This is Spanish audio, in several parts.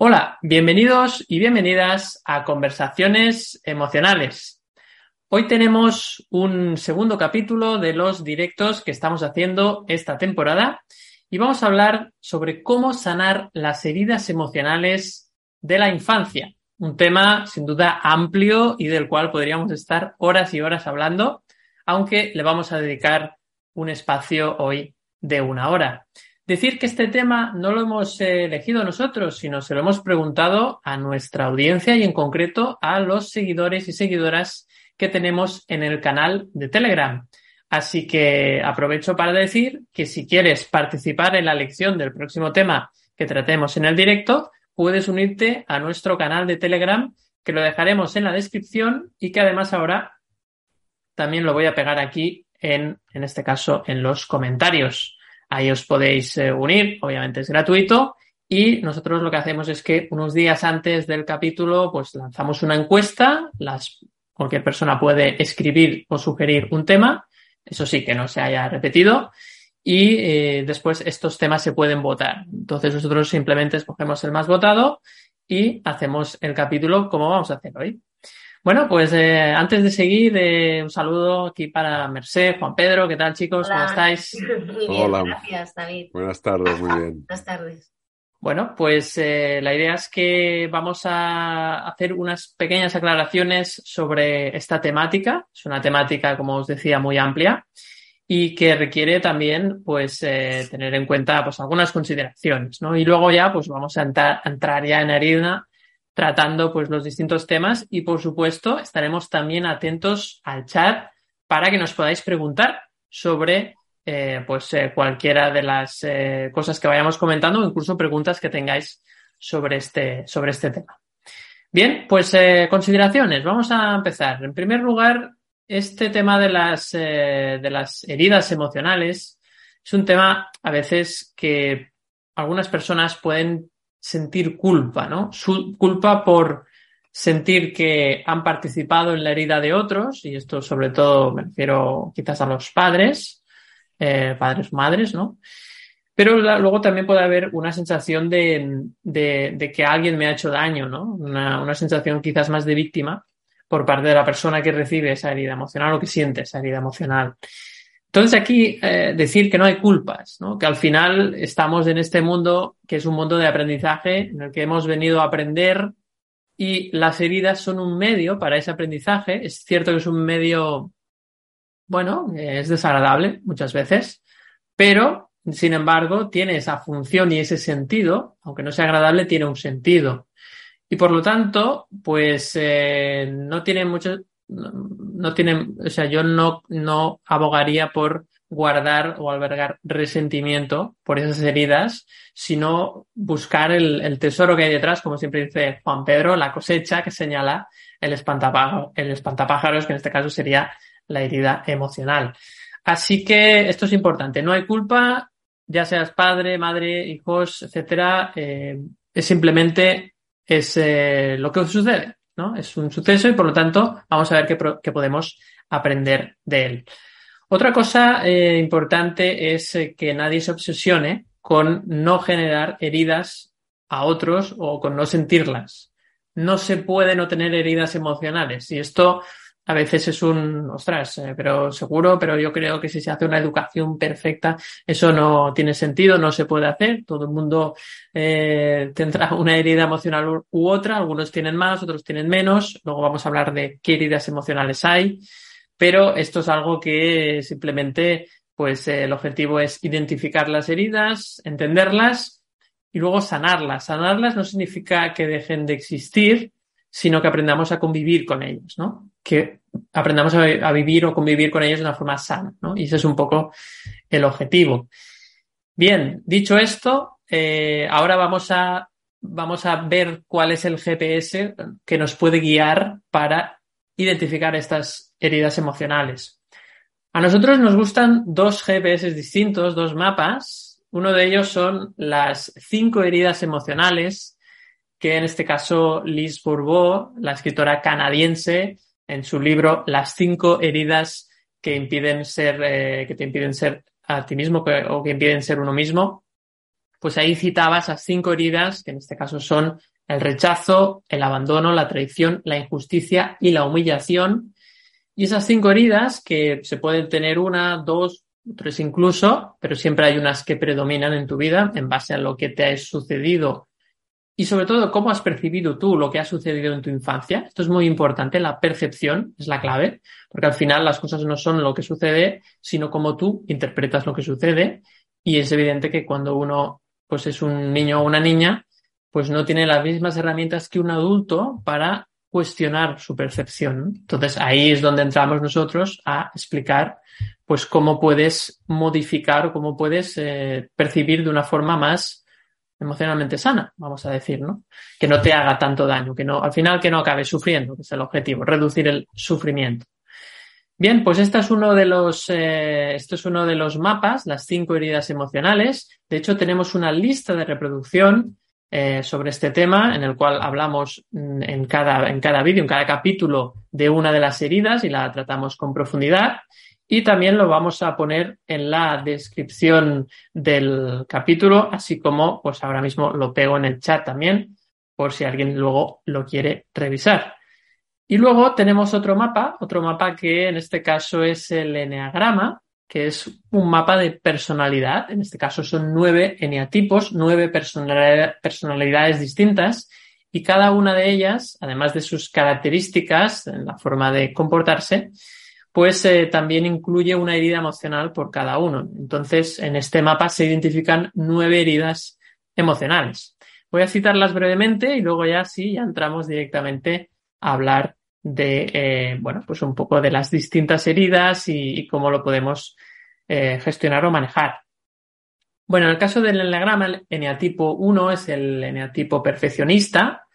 Hola, bienvenidos y bienvenidas a Conversaciones Emocionales. Hoy tenemos un segundo capítulo de los directos que estamos haciendo esta temporada y vamos a hablar sobre cómo sanar las heridas emocionales de la infancia. Un tema sin duda amplio y del cual podríamos estar horas y horas hablando, aunque le vamos a dedicar un espacio hoy de una hora. Decir que este tema no lo hemos eh, elegido nosotros, sino se lo hemos preguntado a nuestra audiencia y en concreto a los seguidores y seguidoras que tenemos en el canal de Telegram. Así que aprovecho para decir que si quieres participar en la lección del próximo tema que tratemos en el directo, puedes unirte a nuestro canal de Telegram, que lo dejaremos en la descripción y que además ahora también lo voy a pegar aquí en, en este caso, en los comentarios. Ahí os podéis eh, unir, obviamente es gratuito. Y nosotros lo que hacemos es que unos días antes del capítulo, pues lanzamos una encuesta. Las, cualquier persona puede escribir o sugerir un tema. Eso sí, que no se haya repetido. Y eh, después estos temas se pueden votar. Entonces nosotros simplemente escogemos el más votado y hacemos el capítulo como vamos a hacer hoy. Bueno, pues eh, antes de seguir, eh, un saludo aquí para Merced, Juan Pedro, ¿qué tal chicos? ¿Cómo estáis? Muy bien, Hola. gracias David. Buenas tardes, muy bien. Buenas tardes. Bueno, pues eh, la idea es que vamos a hacer unas pequeñas aclaraciones sobre esta temática. Es una temática, como os decía, muy amplia y que requiere también, pues, eh, tener en cuenta, pues, algunas consideraciones, ¿no? Y luego ya, pues, vamos a entrar, a entrar ya en harina tratando, pues, los distintos temas y, por supuesto, estaremos también atentos al chat para que nos podáis preguntar sobre eh, pues eh, cualquiera de las eh, cosas que vayamos comentando o incluso preguntas que tengáis sobre este, sobre este tema. Bien, pues consideraciones. Vamos a empezar. En primer lugar, este tema de las, de las heridas emocionales es un tema a veces que algunas personas pueden sentir culpa, ¿no? Su culpa por sentir que han participado en la herida de otros, y esto sobre todo me refiero quizás a los padres, eh, padres, madres, ¿no? Pero luego también puede haber una sensación de, de- de que alguien me ha hecho daño, ¿no? Una, una sensación quizás más de víctima por parte de la persona que recibe esa herida emocional o que siente esa herida emocional. Entonces aquí eh, decir que no hay culpas, ¿no? Que al final estamos en este mundo que es un mundo de aprendizaje en el que hemos venido a aprender y las heridas son un medio para ese aprendizaje. Es cierto que es un medio bueno, es desagradable muchas veces, pero sin embargo tiene esa función y ese sentido, aunque no sea agradable, tiene un sentido. Y por lo tanto, pues eh, no tiene mucho, no, no tiene, o sea, yo no, no abogaría por guardar o albergar resentimiento por esas heridas, sino buscar el, el tesoro que hay detrás, como siempre dice Juan Pedro, la cosecha que señala el espantapájaros, el espantapájaros, que en este caso sería la herida emocional. Así que esto es importante. No hay culpa, ya seas padre, madre, hijos, etcétera. eh, es simplemente es eh, lo que sucede, ¿no? Es un suceso y por lo tanto vamos a ver qué, podemos aprender de él. Otra cosa eh, importante es eh, que nadie se obsesione con no generar heridas a otros o con no sentirlas. No se puede no tener heridas emocionales y esto a veces es un, ostras, eh, pero seguro, pero yo creo que si se hace una educación perfecta, eso no tiene sentido, no se puede hacer. Todo el mundo eh, tendrá una herida emocional u- otra, algunos tienen más, otros tienen menos. Luego vamos a hablar de qué heridas emocionales hay, pero esto es algo que simplemente, pues eh, el objetivo es identificar las heridas, entenderlas y luego sanarlas. Sanarlas no significa que dejen de existir, sino que aprendamos a convivir con ellos, ¿no? Que aprendamos a, vivir o convivir con ellos de una forma sana, ¿no? Y ese es un poco el objetivo. Bien, dicho esto, eh, ahora vamos a vamos a ver cuál es el GPS que nos puede guiar para identificar estas heridas emocionales. A nosotros nos gustan dos GPS distintos, dos mapas. Uno de ellos son las cinco heridas emocionales que en este caso Liz Bourbeau, la escritora canadiense, en su libro Las cinco heridas que impiden ser, eh, que te impiden ser a ti mismo o que impiden ser uno mismo, pues ahí citaba esas cinco heridas, que en este caso son el rechazo, el abandono, la traición, la injusticia y la humillación. Y esas cinco heridas, que se pueden tener una, dos, tres incluso, pero siempre hay unas que predominan en tu vida en base a lo que te ha sucedido y sobre todo cómo has percibido tú lo que ha sucedido en tu infancia. Esto es muy importante, la percepción es la clave, porque al final las cosas no son lo que sucede, sino cómo tú interpretas lo que sucede. Y es evidente que cuando uno pues es un niño o una niña, pues no tiene las mismas herramientas que un adulto para cuestionar su percepción. Entonces ahí es donde entramos nosotros a explicar pues cómo puedes modificar o cómo puedes eh, percibir de una forma más emocionalmente sana, vamos a decir, ¿no? Que no te haga tanto daño, que no, al final que no acabes sufriendo, que es el objetivo, reducir el sufrimiento. Bien, pues este es uno de los, eh, esto es uno de los mapas, las cinco heridas emocionales. De hecho, tenemos una lista de reproducción eh, sobre este tema, en el cual hablamos mm, en cada, en cada vídeo, en cada capítulo de una de las heridas y la tratamos con profundidad. Y también lo vamos a poner en la descripción del capítulo, así como pues ahora mismo lo pego en el chat también, por si alguien luego lo quiere revisar. Y luego tenemos otro mapa, otro mapa que en este caso es el eneagrama, que es un mapa de personalidad. En este caso son nueve eneatipos, nueve personalidades distintas y cada una de ellas, además de sus características en la forma de comportarse, pues también incluye una herida emocional por cada uno. Entonces, en este mapa se identifican nueve heridas emocionales. Voy a citarlas brevemente y luego ya sí, ya entramos directamente a hablar de, eh, bueno, pues un poco de las distintas heridas y, cómo lo podemos eh, gestionar o manejar. Bueno, en el caso del enneagrama, el eneatipo 1 es el eneatipo perfeccionista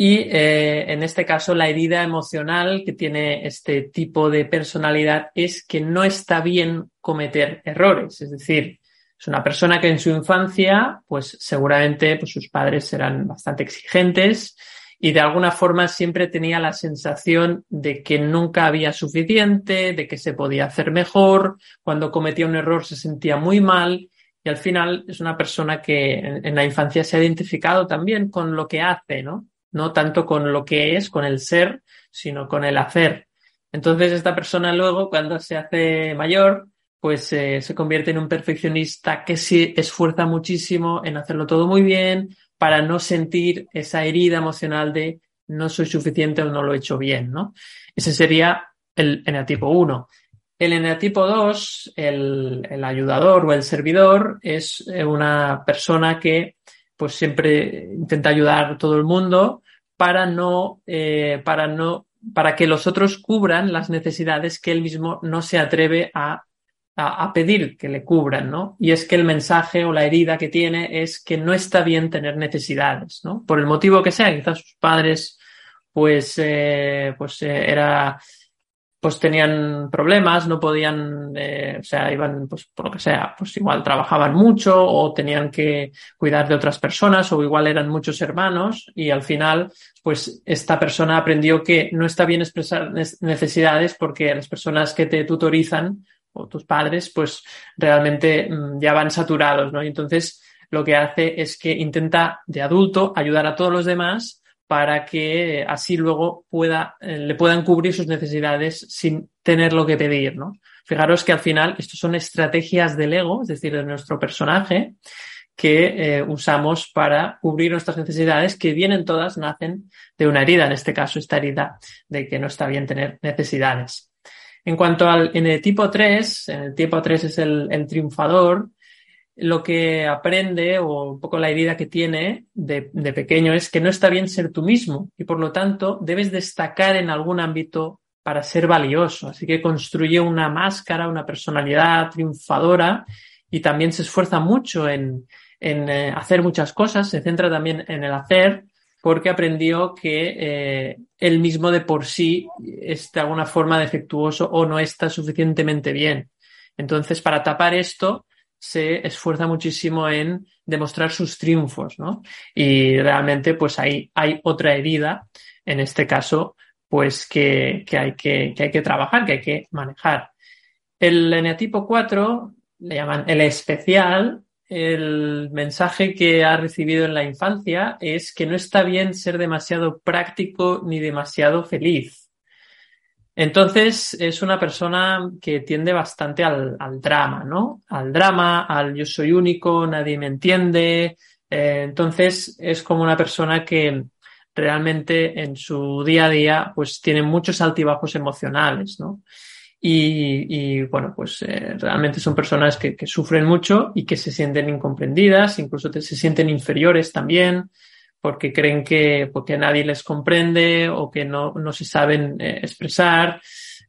y eh, en este caso la herida emocional que tiene este tipo de personalidad es que no está bien cometer errores, es decir, es una persona que en su infancia, pues seguramente pues, sus padres serán bastante exigentes, y de alguna forma siempre tenía la sensación de que nunca había suficiente, de que se podía hacer mejor, cuando cometía un error se sentía muy mal y al final es una persona que en, la infancia se ha identificado también con lo que hace, ¿no? No tanto con lo que es, con el ser, sino con el hacer. Entonces esta persona luego cuando se hace mayor, pues eh, se convierte en un perfeccionista que se esfuerza muchísimo en hacerlo todo muy bien, para no sentir esa herida emocional de no soy suficiente o no lo he hecho bien, ¿no? Ese sería el eneatipo 1. El eneatipo 2, el, el, ayudador o el servidor, es eh, una persona que pues siempre intenta ayudar a todo el mundo para no, eh, para no, para que los otros cubran las necesidades que él mismo no se atreve a a, pedir que le cubran, ¿no? Y es que el mensaje o la herida que tiene es que no está bien tener necesidades, ¿no? Por el motivo que sea, quizás sus padres, pues, eh, pues eh, era, pues tenían problemas, no podían, eh, o sea, iban, pues por lo que sea, pues igual trabajaban mucho o tenían que cuidar de otras personas o igual eran muchos hermanos y al final, pues esta persona aprendió que no está bien expresar necesidades porque las personas que te tutorizan o tus padres, pues realmente mm, ya van saturados, ¿no? Y entonces lo que hace es que intenta de adulto ayudar a todos los demás para que así luego pueda, eh, le puedan cubrir sus necesidades sin tener lo que pedir, ¿no? Fijaros que al final estos son estrategias del ego, es decir, de nuestro personaje, que eh, usamos para cubrir nuestras necesidades, que vienen todas, nacen de una herida, en este caso esta herida de que no está bien tener necesidades. En cuanto al en el tipo 3, en el tipo 3 es el, triunfador, lo que aprende o un poco la herida que tiene de, pequeño es que no está bien ser tú mismo y por lo tanto debes destacar en algún ámbito para ser valioso. Así que construye una máscara, una personalidad triunfadora y también se esfuerza mucho en, en eh, hacer muchas cosas, se centra también en el hacer, porque aprendió que eh, él mismo de por sí es de alguna forma defectuoso o no está suficientemente bien. Entonces, para tapar esto, se esfuerza muchísimo en demostrar sus triunfos, ¿no? Y realmente, pues ahí hay otra herida, en este caso, pues que, hay, que, que hay que trabajar, que hay que manejar. El eneatipo 4 le llaman el especial, el mensaje que ha recibido en la infancia es que no está bien ser demasiado práctico ni demasiado feliz. Entonces es una persona que tiende bastante al, drama, ¿no? Al drama, al yo soy único, nadie me entiende. Eh, entonces es como una persona que realmente en su día a día pues tiene muchos altibajos emocionales, ¿no? Y, bueno, pues eh, realmente son personas que, sufren mucho y que se sienten incomprendidas, incluso se sienten inferiores también, porque creen que porque nadie les comprende o que no, no se saben eh, expresar.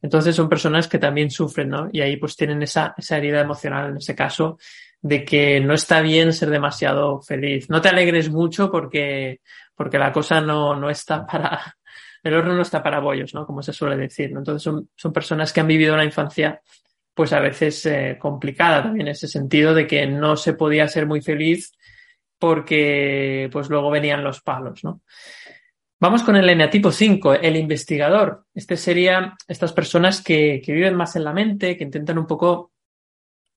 Entonces son personas que también sufren, ¿no? Y ahí pues tienen esa, esa herida emocional en ese caso de que no está bien ser demasiado feliz. No te alegres mucho porque, porque la cosa no, no está para, el horno no está para bollos, ¿no? Como se suele decir, ¿no? Entonces son, son personas que han vivido una infancia pues a veces eh, complicada también en ese sentido de que no se podía ser muy feliz porque pues luego venían los palos, ¿no? Vamos con el eneatipo 5, el investigador. Este sería estas personas que, que, viven más en la mente, que intentan un poco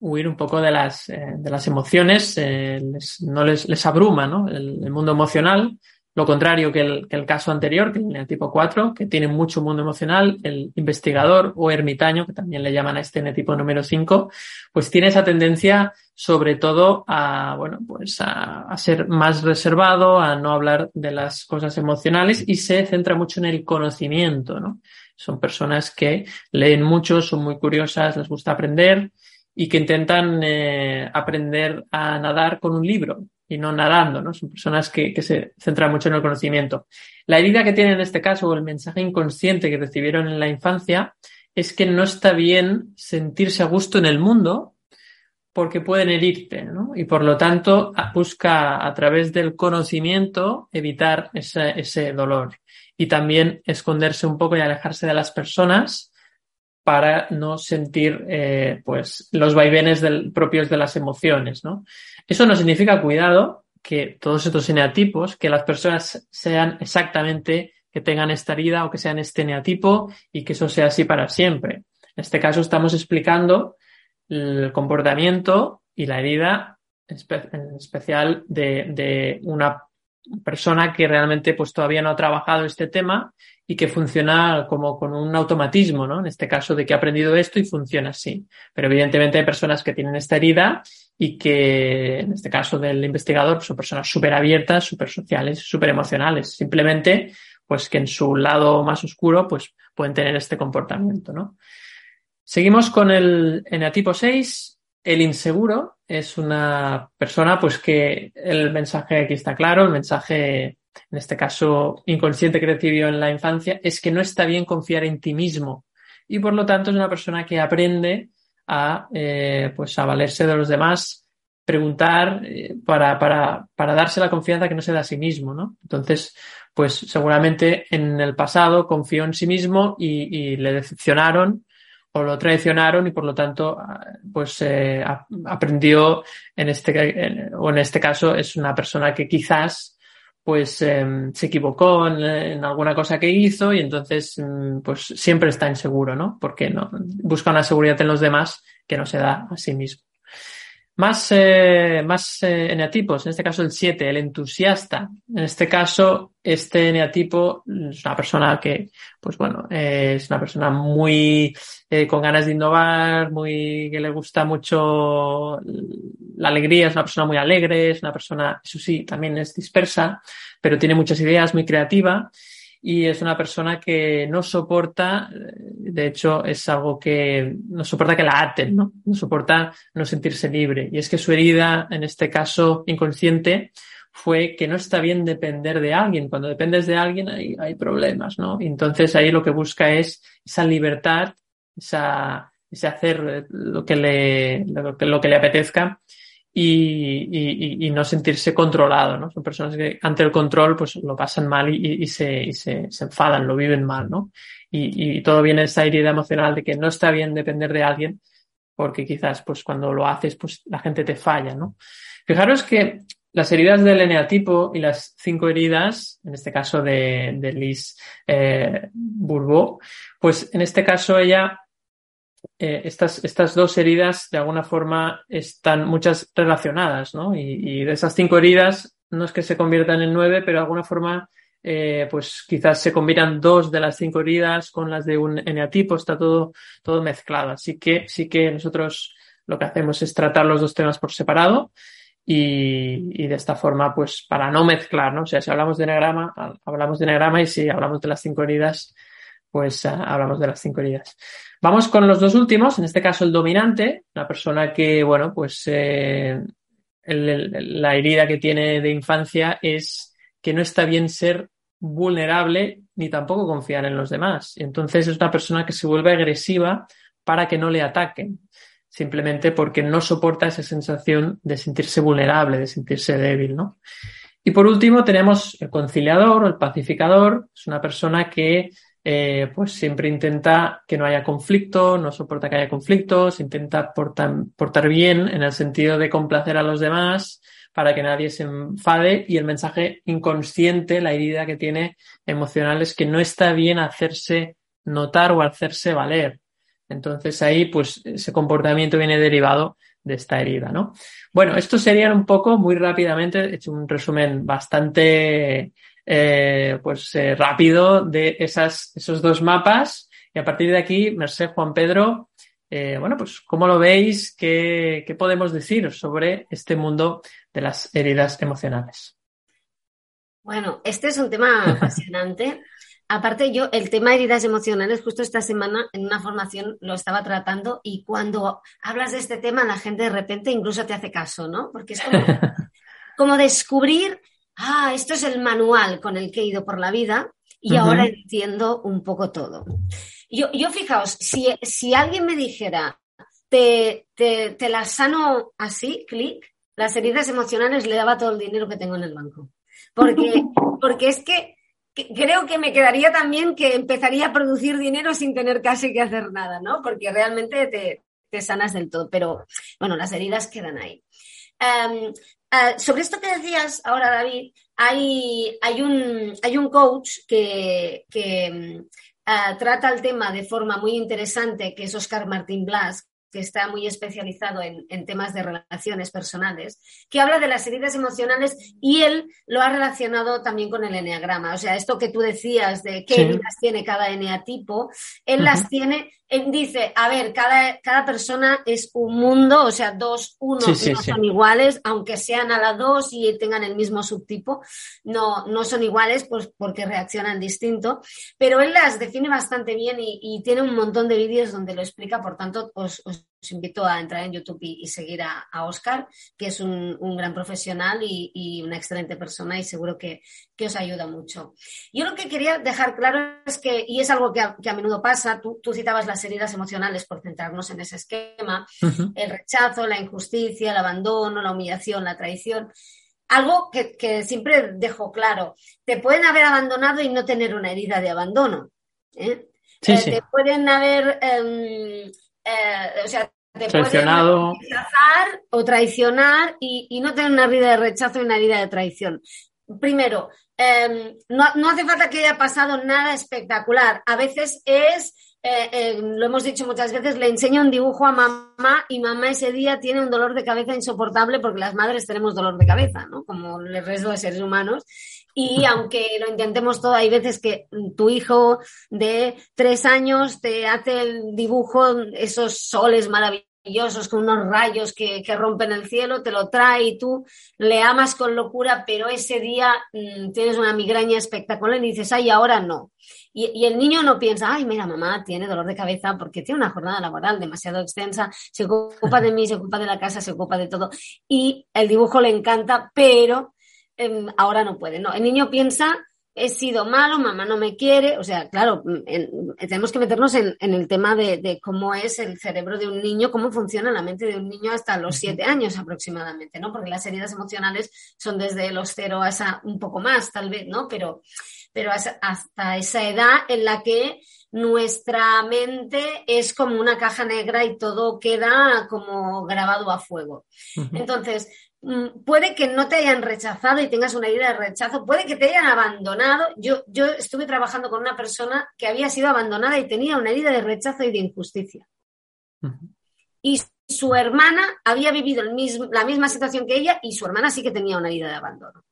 huir un poco de las, eh, de las emociones, eh, no les, les abruma ¿no? el, mundo emocional, lo contrario que el, que el caso anterior, que el tipo 4, que tiene mucho mundo emocional, el investigador o ermitaño, que también le llaman a este tipo número 5, pues tiene esa tendencia sobre todo a, bueno, pues a, ser más reservado, a no hablar de las cosas emocionales y se centra mucho en el conocimiento, ¿no? Son personas que leen mucho, son muy curiosas, les gusta aprender y que intentan eh, aprender a nadar con un libro y no nadando, ¿no? Son personas que, que, se centran mucho en el conocimiento. La herida que tienen en este caso, o el mensaje inconsciente que recibieron en la infancia, es que no está bien sentirse a gusto en el mundo porque pueden herirte, ¿no? Y por lo tanto busca a través del conocimiento evitar ese, ese dolor y también esconderse un poco y alejarse de las personas para no sentir eh, pues los vaivenes del, propios de las emociones, ¿no? Eso no significa, cuidado, que todos estos eneatipos, que las personas sean exactamente, que tengan esta herida o que sean este eneatipo y que eso sea así para siempre. En este caso estamos explicando el comportamiento y la herida en especial de, de una persona que realmente pues todavía no ha trabajado este tema y que funciona como con un automatismo, ¿no? En este caso de que ha aprendido esto y funciona así. Pero evidentemente hay personas que tienen esta herida y que, en este caso del investigador, son personas súper abiertas, súper sociales, súper emocionales. Simplemente, pues que en su lado más oscuro, pues pueden tener este comportamiento, ¿no? Seguimos con el eneatipo 6. El inseguro es una persona, pues que el mensaje aquí está claro, el mensaje en este caso inconsciente que recibió en la infancia, es que no está bien confiar en ti mismo. Y por lo tanto es una persona que aprende a, eh, pues a valerse de los demás, preguntar eh, para, para, para darse la confianza que no se da a sí mismo, ¿no? Entonces, pues seguramente en el pasado confió en sí mismo y, le decepcionaron o lo traicionaron y por lo tanto pues eh, aprendió en este o en este caso es una persona que quizás pues em, se equivocó en, alguna cosa que hizo y entonces mm, pues siempre está inseguro, ¿no? Porque no busca una seguridad en los demás que no se da a sí mismo. Más, eh, más eh, en este caso el 7, el entusiasta. En este caso, este eneatipo es una persona que, pues bueno, eh, es una persona muy eh, con ganas de innovar, muy que le gusta mucho la alegría, es una persona muy alegre, es una persona, eso sí, también es dispersa, pero tiene muchas ideas, muy creativa y es una persona que no soporta, de hecho es algo que no soporta que la aten, ¿no? No soporta no sentirse libre. Y es que su herida, en este caso inconsciente, fue que no está bien depender de alguien. Cuando dependes de alguien hay, hay problemas, ¿no? entonces ahí lo que busca es esa libertad, esa, ese hacer lo que le, lo que, lo que le apetezca y, no sentirse controlado, ¿no? Son personas que ante el control pues lo pasan mal y, se, se, enfadan, lo viven mal, ¿no? Y, todo viene esa herida emocional de que no está bien depender de alguien porque quizás pues cuando lo haces pues la gente te falla, ¿no? Fijaros que las heridas del eneatipo y las cinco heridas, en este caso de, de Liz eh, pues en este caso ella eh, estas, estas dos heridas de alguna forma están muchas relacionadas, ¿no? Y, de esas cinco heridas no es que se conviertan en nueve, pero de alguna forma eh, pues quizás se combinan dos de las cinco heridas con las de un eneatipo, está todo, todo mezclado. Así que sí que nosotros lo que hacemos es tratar los dos temas por separado y, de esta forma, pues para no mezclar, ¿no? O sea, si hablamos de enagrama, hablamos de enagrama y si hablamos de las cinco heridas, pues ah, hablamos de las cinco heridas. Vamos con los dos últimos, en este caso el dominante, la persona que, bueno, pues eh, la herida que tiene de infancia es que no está bien ser vulnerable ni tampoco confiar en los demás. Entonces es una persona que se vuelve agresiva para que no le ataquen, simplemente porque no soporta esa sensación de sentirse vulnerable, de sentirse débil, ¿no? Y por último tenemos el conciliador o el pacificador, es una persona que eh, pues siempre intenta que no haya conflicto, no soporta que haya conflictos, intenta portar, bien en el sentido de complacer a los demás para que nadie se enfade y el mensaje inconsciente, la herida que tiene emocional es que no está bien hacerse notar o hacerse valer. Entonces ahí pues ese comportamiento viene derivado de esta herida, ¿no? Bueno, esto sería un poco muy rápidamente, he hecho un resumen bastante eh, pues eh, rápido de esas, esos dos mapas. Y a partir de aquí, Merced Juan Pedro, eh, bueno, pues ¿cómo lo veis? ¿Qué, ¿Qué podemos decir sobre este mundo de las heridas emocionales? Bueno, este es un tema apasionante. Aparte, yo el tema de heridas emocionales, justo esta semana en una formación lo estaba tratando y cuando hablas de este tema, la gente de repente incluso te hace caso, ¿no? Porque es como, como descubrir ah, esto es el manual con el que he ido por la vida y ahora entiendo un poco todo. Yo, yo fijaos, si, si alguien me dijera, te, te, te la sano así, clic, las heridas emocionales le daba todo el dinero que tengo en el banco. Porque, porque es que, creo que me quedaría también que empezaría a producir dinero sin tener casi que hacer nada, ¿no? Porque realmente te, te sanas del todo. Pero bueno, las heridas quedan ahí. Em, Ah, sobre esto que decías ahora, David, hay, hay, un, hay un coach que, mm, ah, trata el tema de forma muy interesante, que es Oscar Martín Blas, que está muy especializado en, temas de relaciones personales, que habla de las heridas emocionales y él lo ha relacionado también con el eneagrama. O sea, esto que tú decías de qué heridas tiene cada eneatipo, él las tiene dice, a ver, cada, cada persona es un mundo, o sea, dos, uno no son iguales, aunque sean a la dos y tengan el mismo subtipo, no, no son iguales pues, porque reaccionan distinto, pero él las define bastante bien y, tiene un montón de vídeos donde lo explica, por tanto, os, invito a entrar en YouTube y, seguir a, Oscar, que es un, gran profesional y, una excelente persona y seguro que, os ayuda mucho. Yo lo que quería dejar claro es que, y es algo que a, menudo pasa, tú, tú citabas las heridas emocionales por centrarnos en ese esquema, el rechazo, la injusticia, el abandono, la humillación, la traición. Algo que, siempre dejo claro, te pueden haber abandonado y no tener una herida de abandono. ¿eh? Eh, te pueden haber, em, eh, o sea, te traicionado. pueden rechazar o traicionar y, y, no tener una herida de rechazo y una herida de traición. Primero, em, no, no, hace falta que haya pasado nada espectacular. A veces es eh, eh, lo hemos dicho muchas veces, le enseño un dibujo a mamá y mamá ese día tiene un dolor de cabeza insoportable porque las madres tenemos dolor de cabeza, ¿no? Como el resto de seres humanos. Y aunque lo intentemos todo, hay veces que tu hijo de tres años te hace el dibujo, esos soles maravillosos con unos rayos que, rompen el cielo, te lo trae y tú le amas con locura, pero ese día mm, tienes una migraña espectacular y dices, ay, ahora no. Y, el niño no piensa, ay, mira, mamá tiene dolor de cabeza porque tiene una jornada laboral demasiado extensa, se ocupa de mí, se ocupa de la casa, se ocupa de todo. Y el dibujo le encanta, pero em, ahora no puede. No, el niño piensa, he sido malo, mamá no me quiere, o sea, claro, tenemos que meternos en, el tema de, cómo es el cerebro de un niño, cómo funciona la mente de un niño hasta los siete años aproximadamente, ¿no? Porque las heridas emocionales son desde los cero a esa, un poco más, tal vez, ¿no? Pero, pero hasta esa edad en la que nuestra mente es como una caja negra y todo queda como grabado a fuego. Entonces, mm, puede que no te hayan rechazado y tengas una idea de rechazo, puede que te hayan abandonado. Yo, yo estuve trabajando con una persona que había sido abandonada y tenía una herida de rechazo y de injusticia. Y su hermana había vivido el mismo, la misma situación que ella y su hermana sí que tenía una herida de abandono.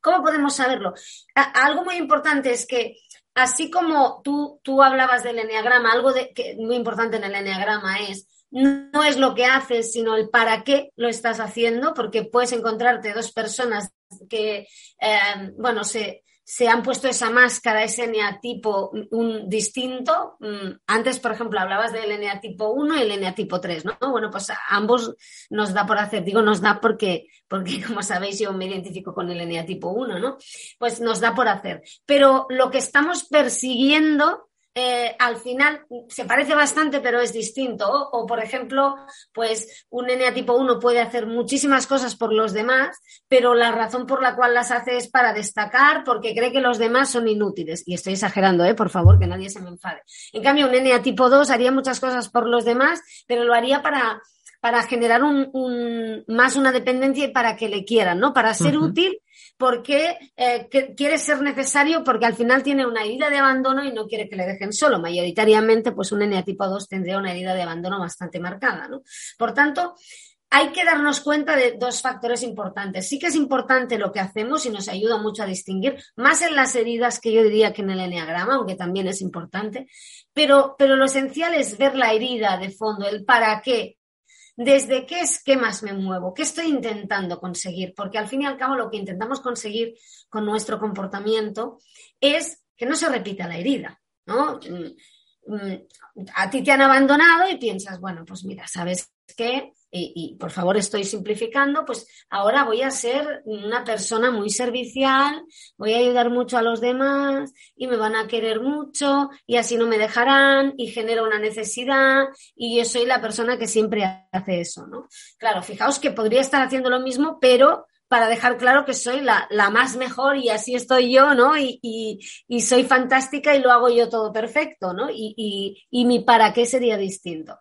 ¿Cómo podemos saberlo? algo muy importante es que así como tú, tú hablabas del enneagrama, algo de, que muy importante en el enneagrama es no es lo que haces, sino el para qué lo estás haciendo, porque puedes encontrarte dos personas que, eh, bueno, se, se han puesto esa máscara, ese eneatipo un, distinto. Mm, antes, por ejemplo, hablabas del eneatipo 1 y el eneatipo 3, ¿no? Bueno, pues ambos nos da por hacer, digo nos da porque, porque como sabéis yo me identifico con el eneatipo 1, ¿no? Pues nos da por hacer. Pero lo que estamos persiguiendo eh, al final se parece bastante, pero es distinto. O, por ejemplo, pues un NA tipo 1 puede hacer muchísimas cosas por los demás, pero la razón por la cual las hace es para destacar, porque cree que los demás son inútiles. Y estoy exagerando, ¿eh? por favor, que nadie se me enfade. En cambio, un NA tipo 2 haría muchas cosas por los demás, pero lo haría para, para generar un, más una dependencia y para que le quieran, ¿no? Para ser útil porque eh, quiere ser necesario porque al final tiene una herida de abandono y no quiere que le dejen solo. Mayoritariamente, pues un eneatipo 2 tendría una herida de abandono bastante marcada, ¿no? Por tanto, hay que darnos cuenta de dos factores importantes. Sí que es importante lo que hacemos y nos ayuda mucho a distinguir, más en las heridas que yo diría que en el eneagrama, aunque también es importante, pero, pero lo esencial es ver la herida de fondo, el para qué, desde qué esquemas me muevo, qué estoy intentando conseguir, porque al fin y al cabo lo que intentamos conseguir con nuestro comportamiento es que no se repita la herida, ¿no? Mm, mm, a ti te han abandonado y piensas, bueno, pues mira, ¿sabes qué? Y, por favor estoy simplificando, pues ahora voy a ser una persona muy servicial, voy a ayudar mucho a los demás y me van a querer mucho y así no me dejarán y genero una necesidad y yo soy la persona que siempre hace eso, ¿no? Claro, fijaos que podría estar haciendo lo mismo, pero para dejar claro que soy la, más mejor y así estoy yo, ¿no? Y, soy fantástica y lo hago yo todo perfecto, ¿no? Y, mi para qué sería distinto.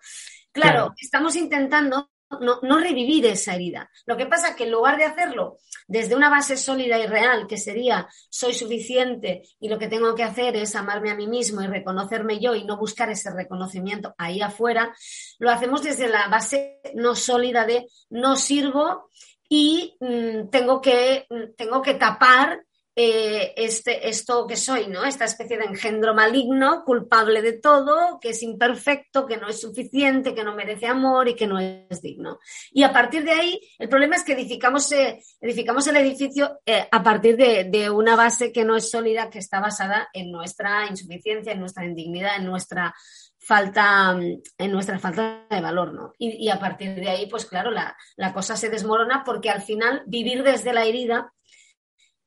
claro, estamos intentando no, revivir esa herida. Lo que pasa es que en lugar de hacerlo desde una base sólida y real, que sería soy suficiente y lo que tengo que hacer es amarme a mí mismo y reconocerme yo y no buscar ese reconocimiento ahí afuera, lo hacemos desde la base no sólida de no sirvo y mm, tengo, que, mm, tengo que tapar eh, este, esto que soy, ¿no? Esta especie de engendro maligno, culpable de todo, que es imperfecto, que no es suficiente, que no merece amor y que no es digno. Y a partir de ahí, el problema es que edificamos, eh, edificamos el edificio eh, a partir de, una base que no es sólida, que está basada en nuestra insuficiencia, en nuestra indignidad, en nuestra falta, en nuestra falta de valor, ¿no? Y, a partir de ahí, pues claro, la, la cosa se desmorona porque al final vivir desde la herida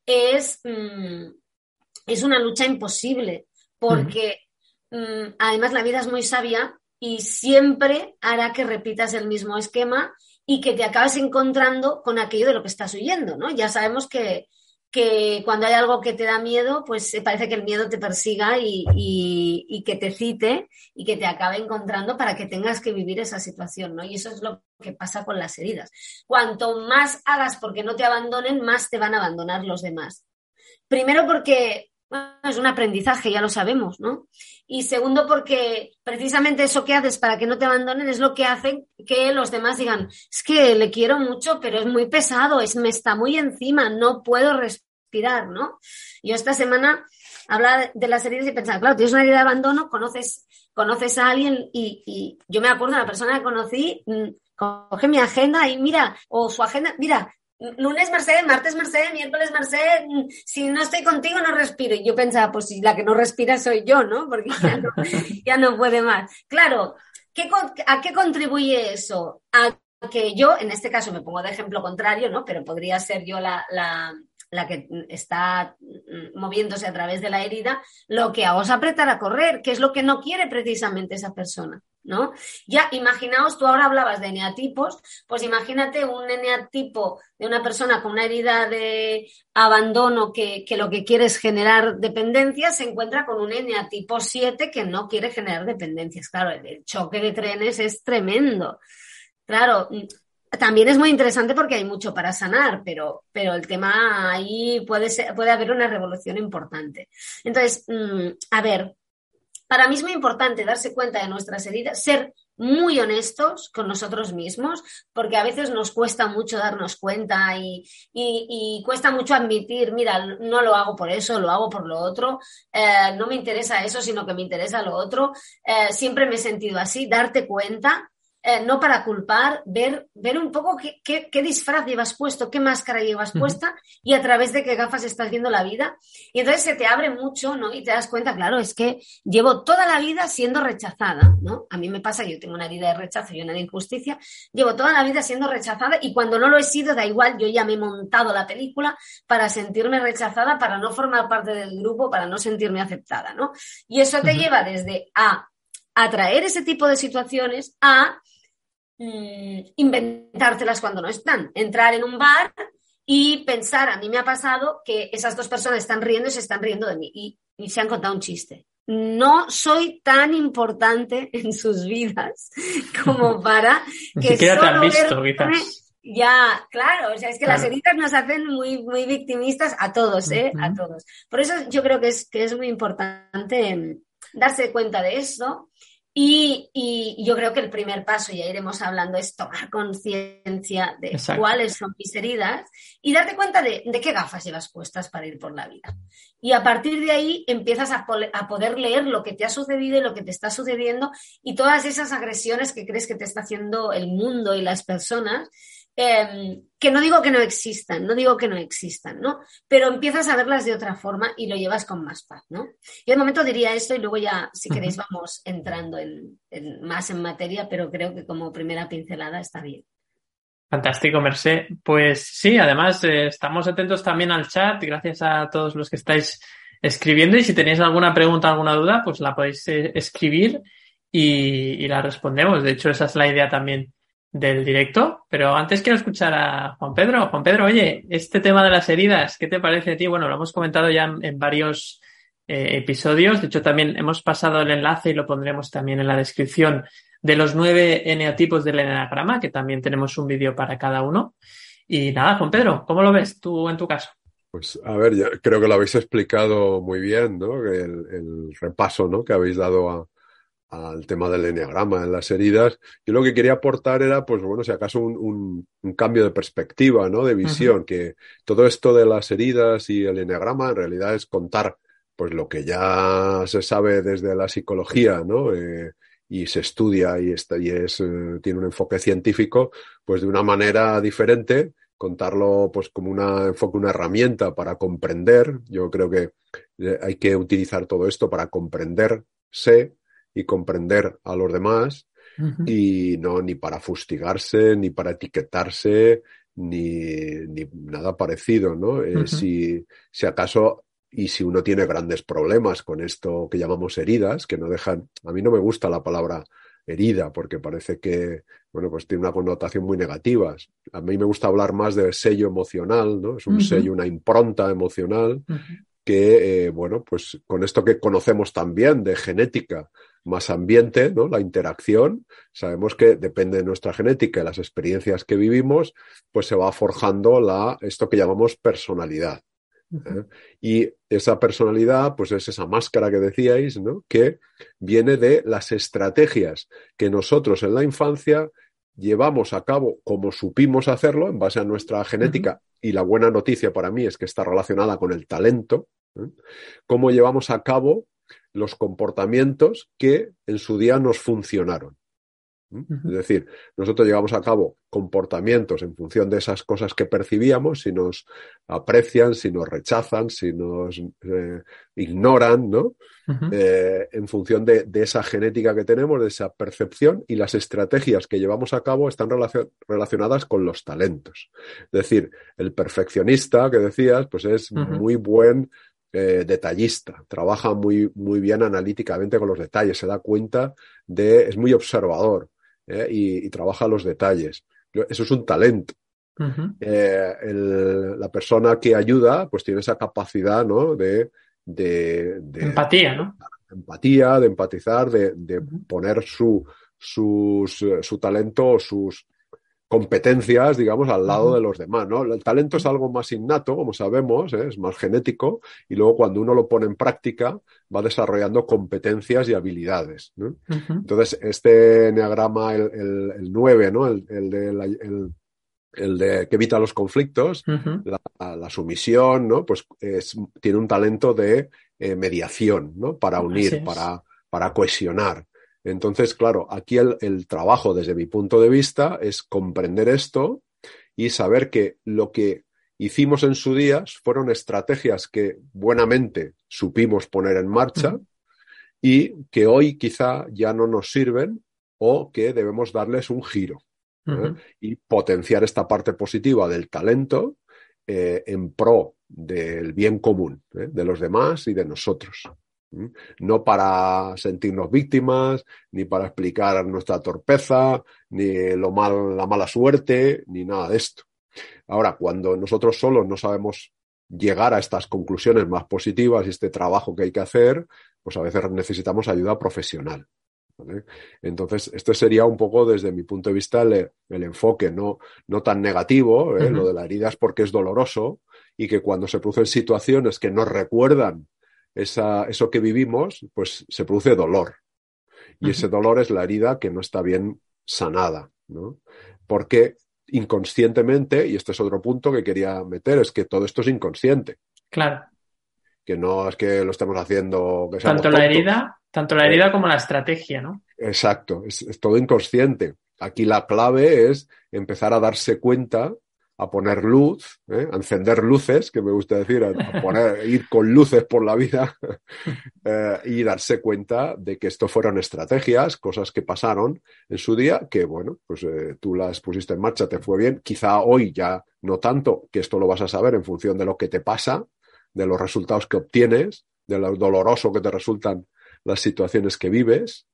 es, mm, es una lucha imposible, porque mm, además la vida es muy sabia y siempre hará que repitas el mismo esquema y que te acabes encontrando con aquello de lo que estás huyendo, ¿no? Ya sabemos que, que cuando hay algo que te da miedo, pues parece que el miedo te persiga y, que te cite y que te acabe encontrando para que tengas que vivir esa situación, ¿no? Y eso es lo que pasa con las heridas. Cuanto más hagas porque no te abandonen, más te van a abandonar los demás. Primero porque es un aprendizaje, ya lo sabemos, ¿no? Y segundo, porque precisamente eso que haces para que no te abandonen es lo que hace que los demás digan, es que le quiero mucho, pero es muy pesado, es, me está muy encima, no puedo ¿no? Yo esta semana hablaba de las heridas y pensaba, claro, tienes una herida de abandono, conoces, conoces a alguien y, yo me acuerdo la persona que conocí, mm, coge mi agenda y mira, o su agenda, mira, lunes Mercedes, martes Mercedes, miércoles Mercedes, mm, si no estoy contigo no respiro. Y yo pensaba, pues si la que no respira soy yo, ¿no? Porque ya no, puede más. Claro, ¿a qué contribuye eso? A que yo, en este caso me pongo de ejemplo contrario, ¿no? Pero podría ser yo la, la que está mm, moviéndose a través de la herida, lo que hago es apretar a correr, que es lo que no quiere precisamente esa persona. ¿No? Ya imaginaos, tú ahora hablabas de eneatipos, pues imagínate un eneatipo de una persona con una herida de abandono que, lo que quiere es generar dependencia, se encuentra con un eneatipo 7 que no quiere generar dependencias. Claro, el choque de trenes es tremendo. Claro, también es muy interesante porque hay mucho para sanar, pero, pero el tema ahí puede, ser, puede haber una revolución importante. Entonces, mm, a ver, para mí es muy importante darse cuenta de nuestras heridas, ser muy honestos con nosotros mismos, porque a veces nos cuesta mucho darnos cuenta y, cuesta mucho admitir, mira, no lo hago por eso, lo hago por lo otro, eh, no me interesa eso, sino que me interesa lo otro. Eh, siempre me he sentido así, darte cuenta eh, no para culpar, ver, ver un poco qué, qué, disfraz llevas puesto, qué máscara llevas puesta y a través de qué gafas estás viendo la vida. Y entonces se te abre mucho, ¿no? Y te das cuenta, claro, es que llevo toda la vida siendo rechazada, ¿no? A mí me pasa, yo tengo una herida de rechazo y una de injusticia, llevo toda la vida siendo rechazada y cuando no lo he sido, da igual, yo ya me he montado la película para sentirme rechazada, para no formar parte del grupo, para no sentirme aceptada, ¿no? Y eso te lleva desde a atraer ese tipo de situaciones a Mm, inventártelas cuando no están. Entrar en un bar y pensar, a mí me ha pasado que esas dos personas están riendo y se están riendo de mí y, se han contado un chiste. No soy tan importante en sus vidas como para que te han visto, Ya, claro, o sea, es que las heridas nos hacen muy, muy victimistas a todos, ¿eh? A todos. Por eso yo creo que es, que es muy importante mm, darse cuenta de esto y, yo creo que el primer paso, ya iremos hablando, es tomar conciencia de cuáles son mis heridas y darte cuenta de, qué gafas llevas puestas para ir por la vida. Y a partir de ahí empiezas a, a, poder leer lo que te ha sucedido y lo que te está sucediendo y todas esas agresiones que crees que te está haciendo el mundo y las personas Em, que no digo que no existan, no digo que no existan, ¿no? Pero empiezas a verlas de otra forma y lo llevas con más paz, ¿no? Yo de momento diría esto y luego ya, si queréis, vamos entrando en, más en materia, pero creo que como primera pincelada está bien. Fantástico, Mercé. Pues sí, además eh, estamos atentos también al chat, gracias a todos los que estáis escribiendo y si tenéis alguna pregunta, alguna duda, pues la podéis eh, escribir y, y la respondemos. De hecho, esa es la idea también del directo, pero antes quiero escuchar a Juan Pedro. Juan Pedro, oye, este tema de las heridas, ¿qué te parece a ti? Bueno, lo hemos comentado ya en, varios eh, episodios, de hecho también hemos pasado el enlace y lo pondremos también en la descripción de los nueve eneatipos del eneagrama, que también tenemos un vídeo para cada uno. Y nada, Juan Pedro, ¿cómo lo ves tú en tu caso? Pues a ver, yo creo que lo habéis explicado muy bien, ¿no? El, el repaso, ¿no? Que habéis dado a, al tema del enneagrama en las heridas. Yo lo que quería aportar era, pues bueno, si acaso un, cambio de perspectiva, ¿no? De visión, que todo esto de las heridas y el enneagrama en realidad es contar pues lo que ya se sabe desde la psicología, ¿no? Eh, y se estudia y, está, y es, eh, tiene un enfoque científico, pues de una manera diferente, contarlo pues como un enfoque, una herramienta para comprender. Yo creo que eh, hay que utilizar todo esto para comprenderse, y comprender a los demás y no ni para fustigarse, ni para etiquetarse, ni, ni nada parecido, ¿no? Eh, si, si acaso y si uno tiene grandes problemas con esto que llamamos heridas, que no dejan, a mí no me gusta la palabra herida porque parece que, bueno, pues tiene una connotación muy negativa. A mí me gusta hablar más de sello emocional, ¿no? Es un sello, una impronta emocional que, eh, bueno, pues con esto que conocemos también de genética, más ambiente, ¿no? La interacción. Sabemos que depende de nuestra genética y las experiencias que vivimos, pues se va forjando la, esto que llamamos personalidad. ¿eh? Y esa personalidad, pues es esa máscara que decíais, ¿no? Que viene de las estrategias que nosotros en la infancia llevamos a cabo como supimos hacerlo en base a nuestra genética. Y la buena noticia para mí es que está relacionada con el talento. ¿eh? Cómo llevamos a cabo los comportamientos que en su día nos funcionaron. Es decir, nosotros llevamos a cabo comportamientos en función de esas cosas que percibíamos, si nos aprecian, si nos rechazan, si nos eh, ignoran, ¿no? Eh, en función de, esa genética que tenemos, de esa percepción y las estrategias que llevamos a cabo están relacionadas con los talentos. Es decir, el perfeccionista que decías, pues es muy buen eh, detallista, trabaja muy, muy bien analíticamente con los detalles, se da cuenta de, es muy observador ¿eh? y, trabaja los detalles. Eso es un talento. Eh, la persona que ayuda, pues tiene esa capacidad, ¿no? De, de, empatía, ¿no? empatía, de empatizar, de, poner su, sus, su talento o sus, competencias, digamos, al lado de los demás, ¿no? El talento es algo más innato, como sabemos, ¿eh? es más genético, y luego cuando uno lo pone en práctica, va desarrollando competencias y habilidades, ¿no? Entonces, este enneagrama, el, el, el 9, ¿no? El, el de el, el de que evita los conflictos, la, la, sumisión, ¿no? Pues es, tiene un talento de eh, mediación, ¿no? Para unir, para, para cohesionar. Entonces, claro, aquí el, trabajo desde mi punto de vista es comprender esto y saber que lo que hicimos en su día fueron estrategias que buenamente supimos poner en marcha y que hoy quizá ya no nos sirven o que debemos darles un giro ¿eh? y potenciar esta parte positiva del talento eh, en pro del bien común ¿eh? de los demás y de nosotros. No para sentirnos víctimas, ni para explicar nuestra torpeza, ni lo mal, la mala suerte, ni nada de esto. Ahora, cuando nosotros solos no sabemos llegar a estas conclusiones más positivas y este trabajo que hay que hacer, pues a veces necesitamos ayuda profesional. Entonces, esto sería un poco desde mi punto de vista el, enfoque, no, no tan negativo, ¿eh? lo de la herida es porque es doloroso y que cuando se producen situaciones que nos recuerdan esa, eso que vivimos, pues se produce dolor. Y ese dolor es la herida que no está bien sanada, ¿no? Porque inconscientemente, y este es otro punto que quería meter, es que todo esto es inconsciente. Claro. Que no es que lo estemos haciendo. Que tanto la herida, tanto la herida como la estrategia, ¿no? Exacto, es todo inconsciente. Aquí la clave es empezar a darse cuenta a poner luz, ¿eh? a encender luces, que me gusta decir, a, ir con luces por la vida eh, y darse cuenta de que esto fueron estrategias, cosas que pasaron en su día, que bueno, pues eh, tú las pusiste en marcha, te fue bien, quizá hoy ya no tanto, que esto lo vas a saber en función de lo que te pasa, de los resultados que obtienes, de lo doloroso que te resultan las situaciones que vives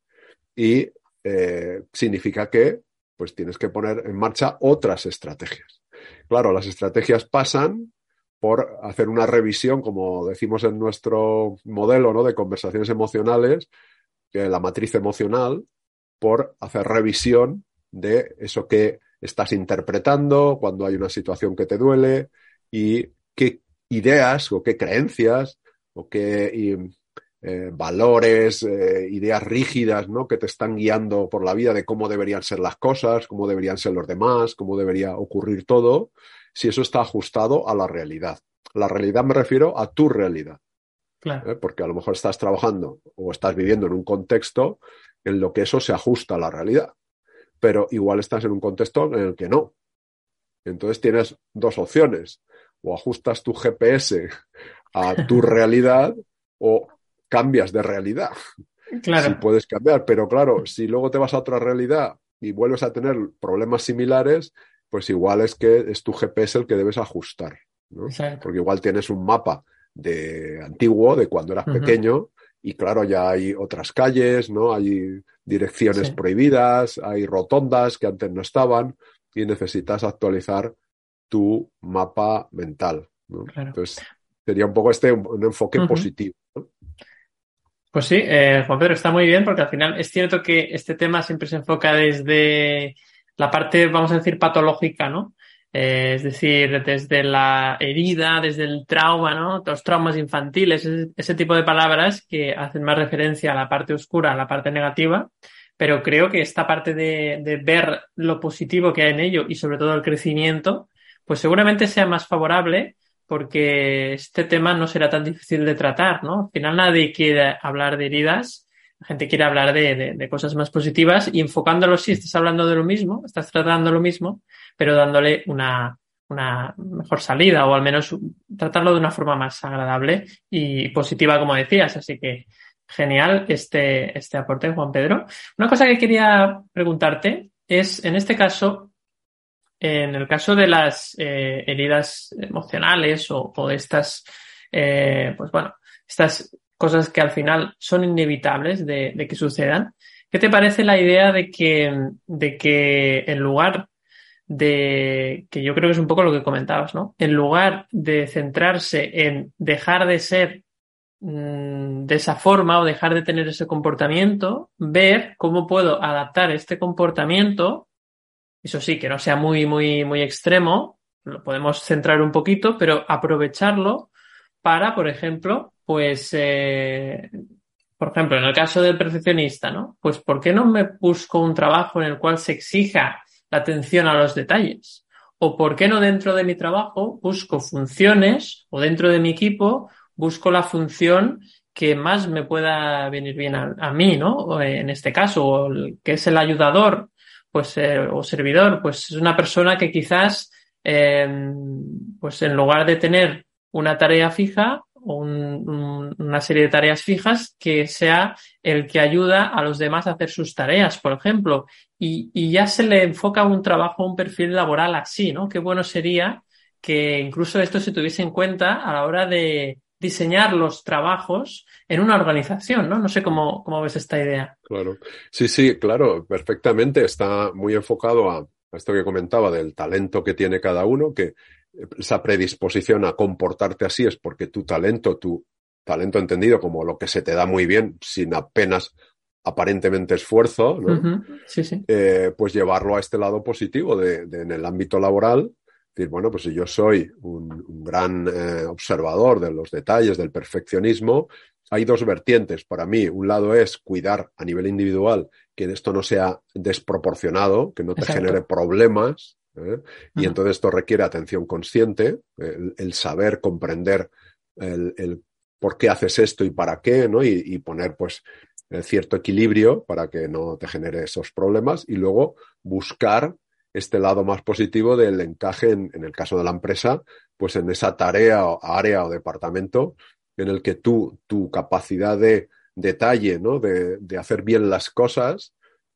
y significa que pues tienes que poner en marcha otras estrategias. Claro, las estrategias pasan por hacer una revisión, como decimos en nuestro modelo ¿no? de conversaciones emocionales, la matriz emocional, por hacer revisión de eso que estás interpretando cuando hay una situación que te duele y qué ideas o qué creencias o qué eh, valores, eh, ideas rígidas ¿no? que te están guiando por la vida de cómo deberían ser las cosas, cómo deberían ser los demás, cómo debería ocurrir todo, si eso está ajustado a la realidad. La realidad me refiero a tu realidad. ¿eh? Porque a lo mejor estás trabajando o estás viviendo en un contexto en lo que eso se ajusta a la realidad. Pero igual estás en un contexto en el que no. Entonces tienes dos opciones. O ajustas tu GPS a tu realidad o cambias de realidad. Claro. Si puedes cambiar, pero claro, si luego te vas a otra realidad y vuelves a tener problemas similares, pues igual es que es tu GPS el que debes ajustar, ¿no? Porque igual tienes un mapa de antiguo, de cuando eras pequeño, y claro, ya hay otras calles, ¿no? Hay direcciones prohibidas, hay rotondas que antes no estaban, y necesitas actualizar tu mapa mental, ¿no? Entonces, sería un poco este un, enfoque positivo. Pues sí, eh, Juan Pedro, está muy bien porque al final es cierto que este tema siempre se enfoca desde la parte, vamos a decir, patológica, ¿no? Eh, es decir, desde la herida, desde el trauma, ¿no? Los traumas infantiles, ese, tipo de palabras que hacen más referencia a la parte oscura, a la parte negativa, pero creo que esta parte de, de ver lo positivo que hay en ello y sobre todo el crecimiento, pues seguramente sea más favorable porque este tema no será tan difícil de tratar, ¿no? Al final nadie quiere hablar de heridas, la gente quiere hablar de, cosas más positivas y enfocándolo si estás hablando de lo mismo, estás tratando lo mismo, pero dándole una, una mejor salida o al menos tratarlo de una forma más agradable y positiva, como decías. Así que genial este, este aporte, Juan Pedro. Una cosa que quería preguntarte es, en este caso, en el caso de las eh, heridas emocionales o, estas eh, pues bueno, estas cosas que al final son inevitables de, de, que sucedan. ¿Qué te parece la idea de que, de que en lugar de, que yo creo que es un poco lo que comentabas, ¿no? En lugar de centrarse en dejar de ser mm, de esa forma o dejar de tener ese comportamiento, ver cómo puedo adaptar este comportamiento, eso sí, que no sea muy, muy, muy extremo, lo podemos centrar un poquito, pero aprovecharlo para, por ejemplo, pues, eh, por ejemplo, en el caso del perfeccionista, ¿no? Pues, ¿por qué no me busco un trabajo en el cual se exija la atención a los detalles? ¿O por qué no dentro de mi trabajo busco funciones o dentro de mi equipo busco la función que más me pueda venir bien a, mí, ¿no? En este caso, o que es el ayudador, pues, eh, o servidor, pues es una persona que quizás, eh, pues en lugar de tener una tarea fija, un, un, una serie de tareas fijas que sea el que ayuda a los demás a hacer sus tareas, por ejemplo. Y, y ya se le enfoca un trabajo, un perfil laboral así, ¿no? Qué bueno sería que incluso esto se tuviese en cuenta a la hora de diseñar los trabajos en una organización, ¿no? No sé cómo, cómo ves esta idea. Claro. Sí, sí, claro, perfectamente. Está muy enfocado a, a esto que comentaba del talento que tiene cada uno, que esa predisposición a comportarte así es porque tu talento, tu talento entendido como lo que se te da muy bien, sin apenas aparentemente esfuerzo, ¿no? Uh -huh. sí, sí. Eh, pues llevarlo a este lado positivo de, de, en el ámbito laboral. Decir, bueno, pues si yo soy un, un gran eh, observador de los detalles, del perfeccionismo, hay dos vertientes para mí. Un lado es cuidar a nivel individual que esto no sea desproporcionado, que no te Exacto. genere problemas, ¿eh? Y entonces esto requiere atención consciente, el, el saber comprender el, el, por qué haces esto y para qué, ¿no? Y, y poner pues cierto equilibrio para que no te genere esos problemas y luego buscar este lado más positivo del encaje en, en, el caso de la empresa, pues en esa tarea o área o departamento en el que tú, tu capacidad de detalle, ¿no? De, de hacer bien las cosas,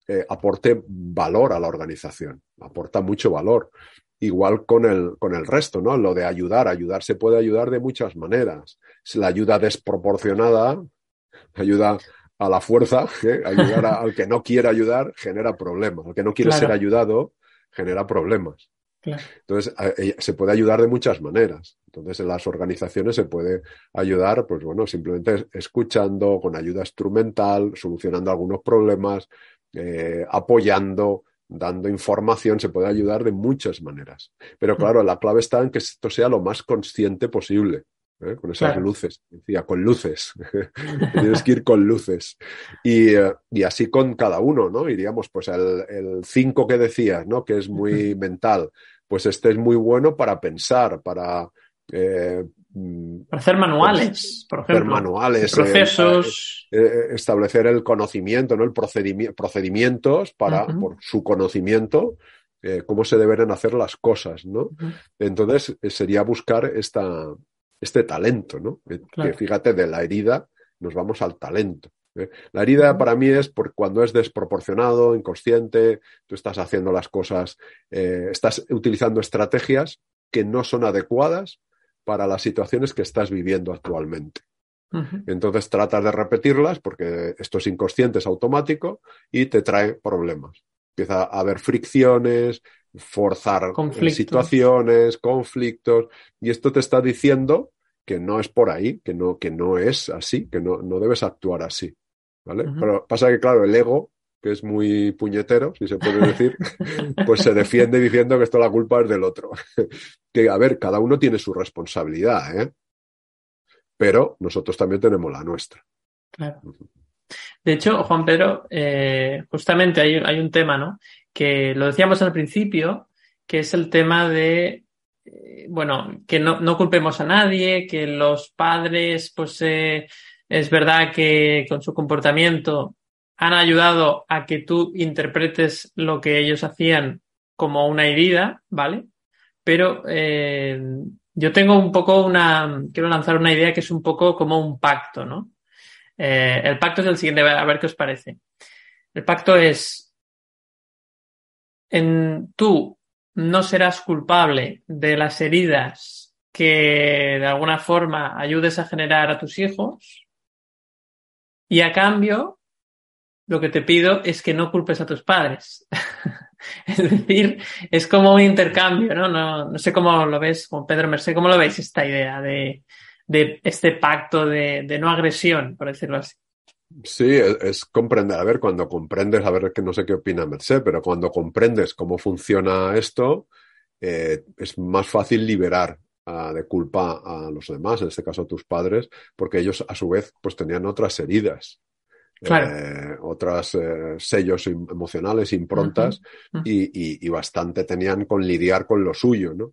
eh, aporte valor a la organización, aporta mucho valor. Igual con el, con el resto, ¿no? Lo de ayudar, ayudar se puede ayudar de muchas maneras. La ayuda desproporcionada, ayuda a la fuerza, ¿eh? ayudar a, al que no quiere ayudar genera problemas. Al que no quiere claro. ser ayudado genera problemas. Claro. Entonces, se puede ayudar de muchas maneras. Entonces, en las organizaciones se puede ayudar, pues bueno, simplemente escuchando, con ayuda instrumental, solucionando algunos problemas, eh, apoyando, dando información, se puede ayudar de muchas maneras. Pero claro, la clave está en que esto sea lo más consciente posible. ¿Eh? Con esas claro. luces, decía, con luces. Tienes que ir con luces. Y, eh, y, así con cada uno, ¿no? Iríamos, pues el 5 que decías, ¿no? Que es muy mental. Pues este es muy bueno para pensar, para eh, para hacer manuales, por ejemplo. Hacer manuales. Procesos. Eh, eh, establecer el conocimiento, ¿no? El procedimi procedimientos para, uh -huh. por su conocimiento, eh, cómo se deben hacer las cosas, ¿no? Uh -huh. Entonces, sería buscar esta, este talento, ¿no? Claro. Que fíjate, de la herida nos vamos al talento. La herida para mí es por cuando es desproporcionado, inconsciente, tú estás haciendo las cosas, eh, estás utilizando estrategias que no son adecuadas para las situaciones que estás viviendo actualmente. Uh -huh. Entonces tratas de repetirlas porque esto es inconsciente, es automático y te trae problemas. Empieza a haber fricciones, forzar conflictos. situaciones, conflictos, y esto te está diciendo que no es por ahí, que no, que no es así, que no, no debes actuar así. ¿Vale? Uh -huh. Pero pasa que, claro, el ego que es muy puñetero, si se puede decir, pues se defiende diciendo que esto la culpa es del otro. que, a ver, cada uno tiene su responsabilidad, ¿eh? Pero nosotros también tenemos la nuestra. Claro. De hecho, Juan Pedro, eh, justamente hay, un tema, ¿no? Que lo decíamos al principio, que es el tema de, eh, bueno, que no, no, culpemos a nadie, que los padres, pues eh, es verdad que con su comportamiento han ayudado a que tú interpretes lo que ellos hacían como una herida, ¿vale? Pero eh, yo tengo un poco una, quiero lanzar una idea que es un poco como un pacto, ¿no? Eh, el pacto es el siguiente, a ver qué os parece. El pacto es, en, tú no serás culpable de las heridas que de alguna forma ayudes a generar a tus hijos y a cambio lo que te pido es que no culpes a tus padres. es decir, es como un intercambio, ¿no? ¿no? No, sé cómo lo ves, Juan Pedro Merced, ¿cómo lo veis esta idea de, de este pacto de, de, no agresión, por decirlo así? Sí, es, es, comprender, a ver, cuando comprendes, a ver que no sé qué opina Merced, pero cuando comprendes cómo funciona esto, eh, es más fácil liberar uh, de culpa a los demás, en este caso a tus padres, porque ellos a su vez pues tenían otras heridas. Claro. Eh, otros eh, sellos emocionales, improntas, Uh -huh. y, y, y, bastante tenían con lidiar con lo suyo, ¿no?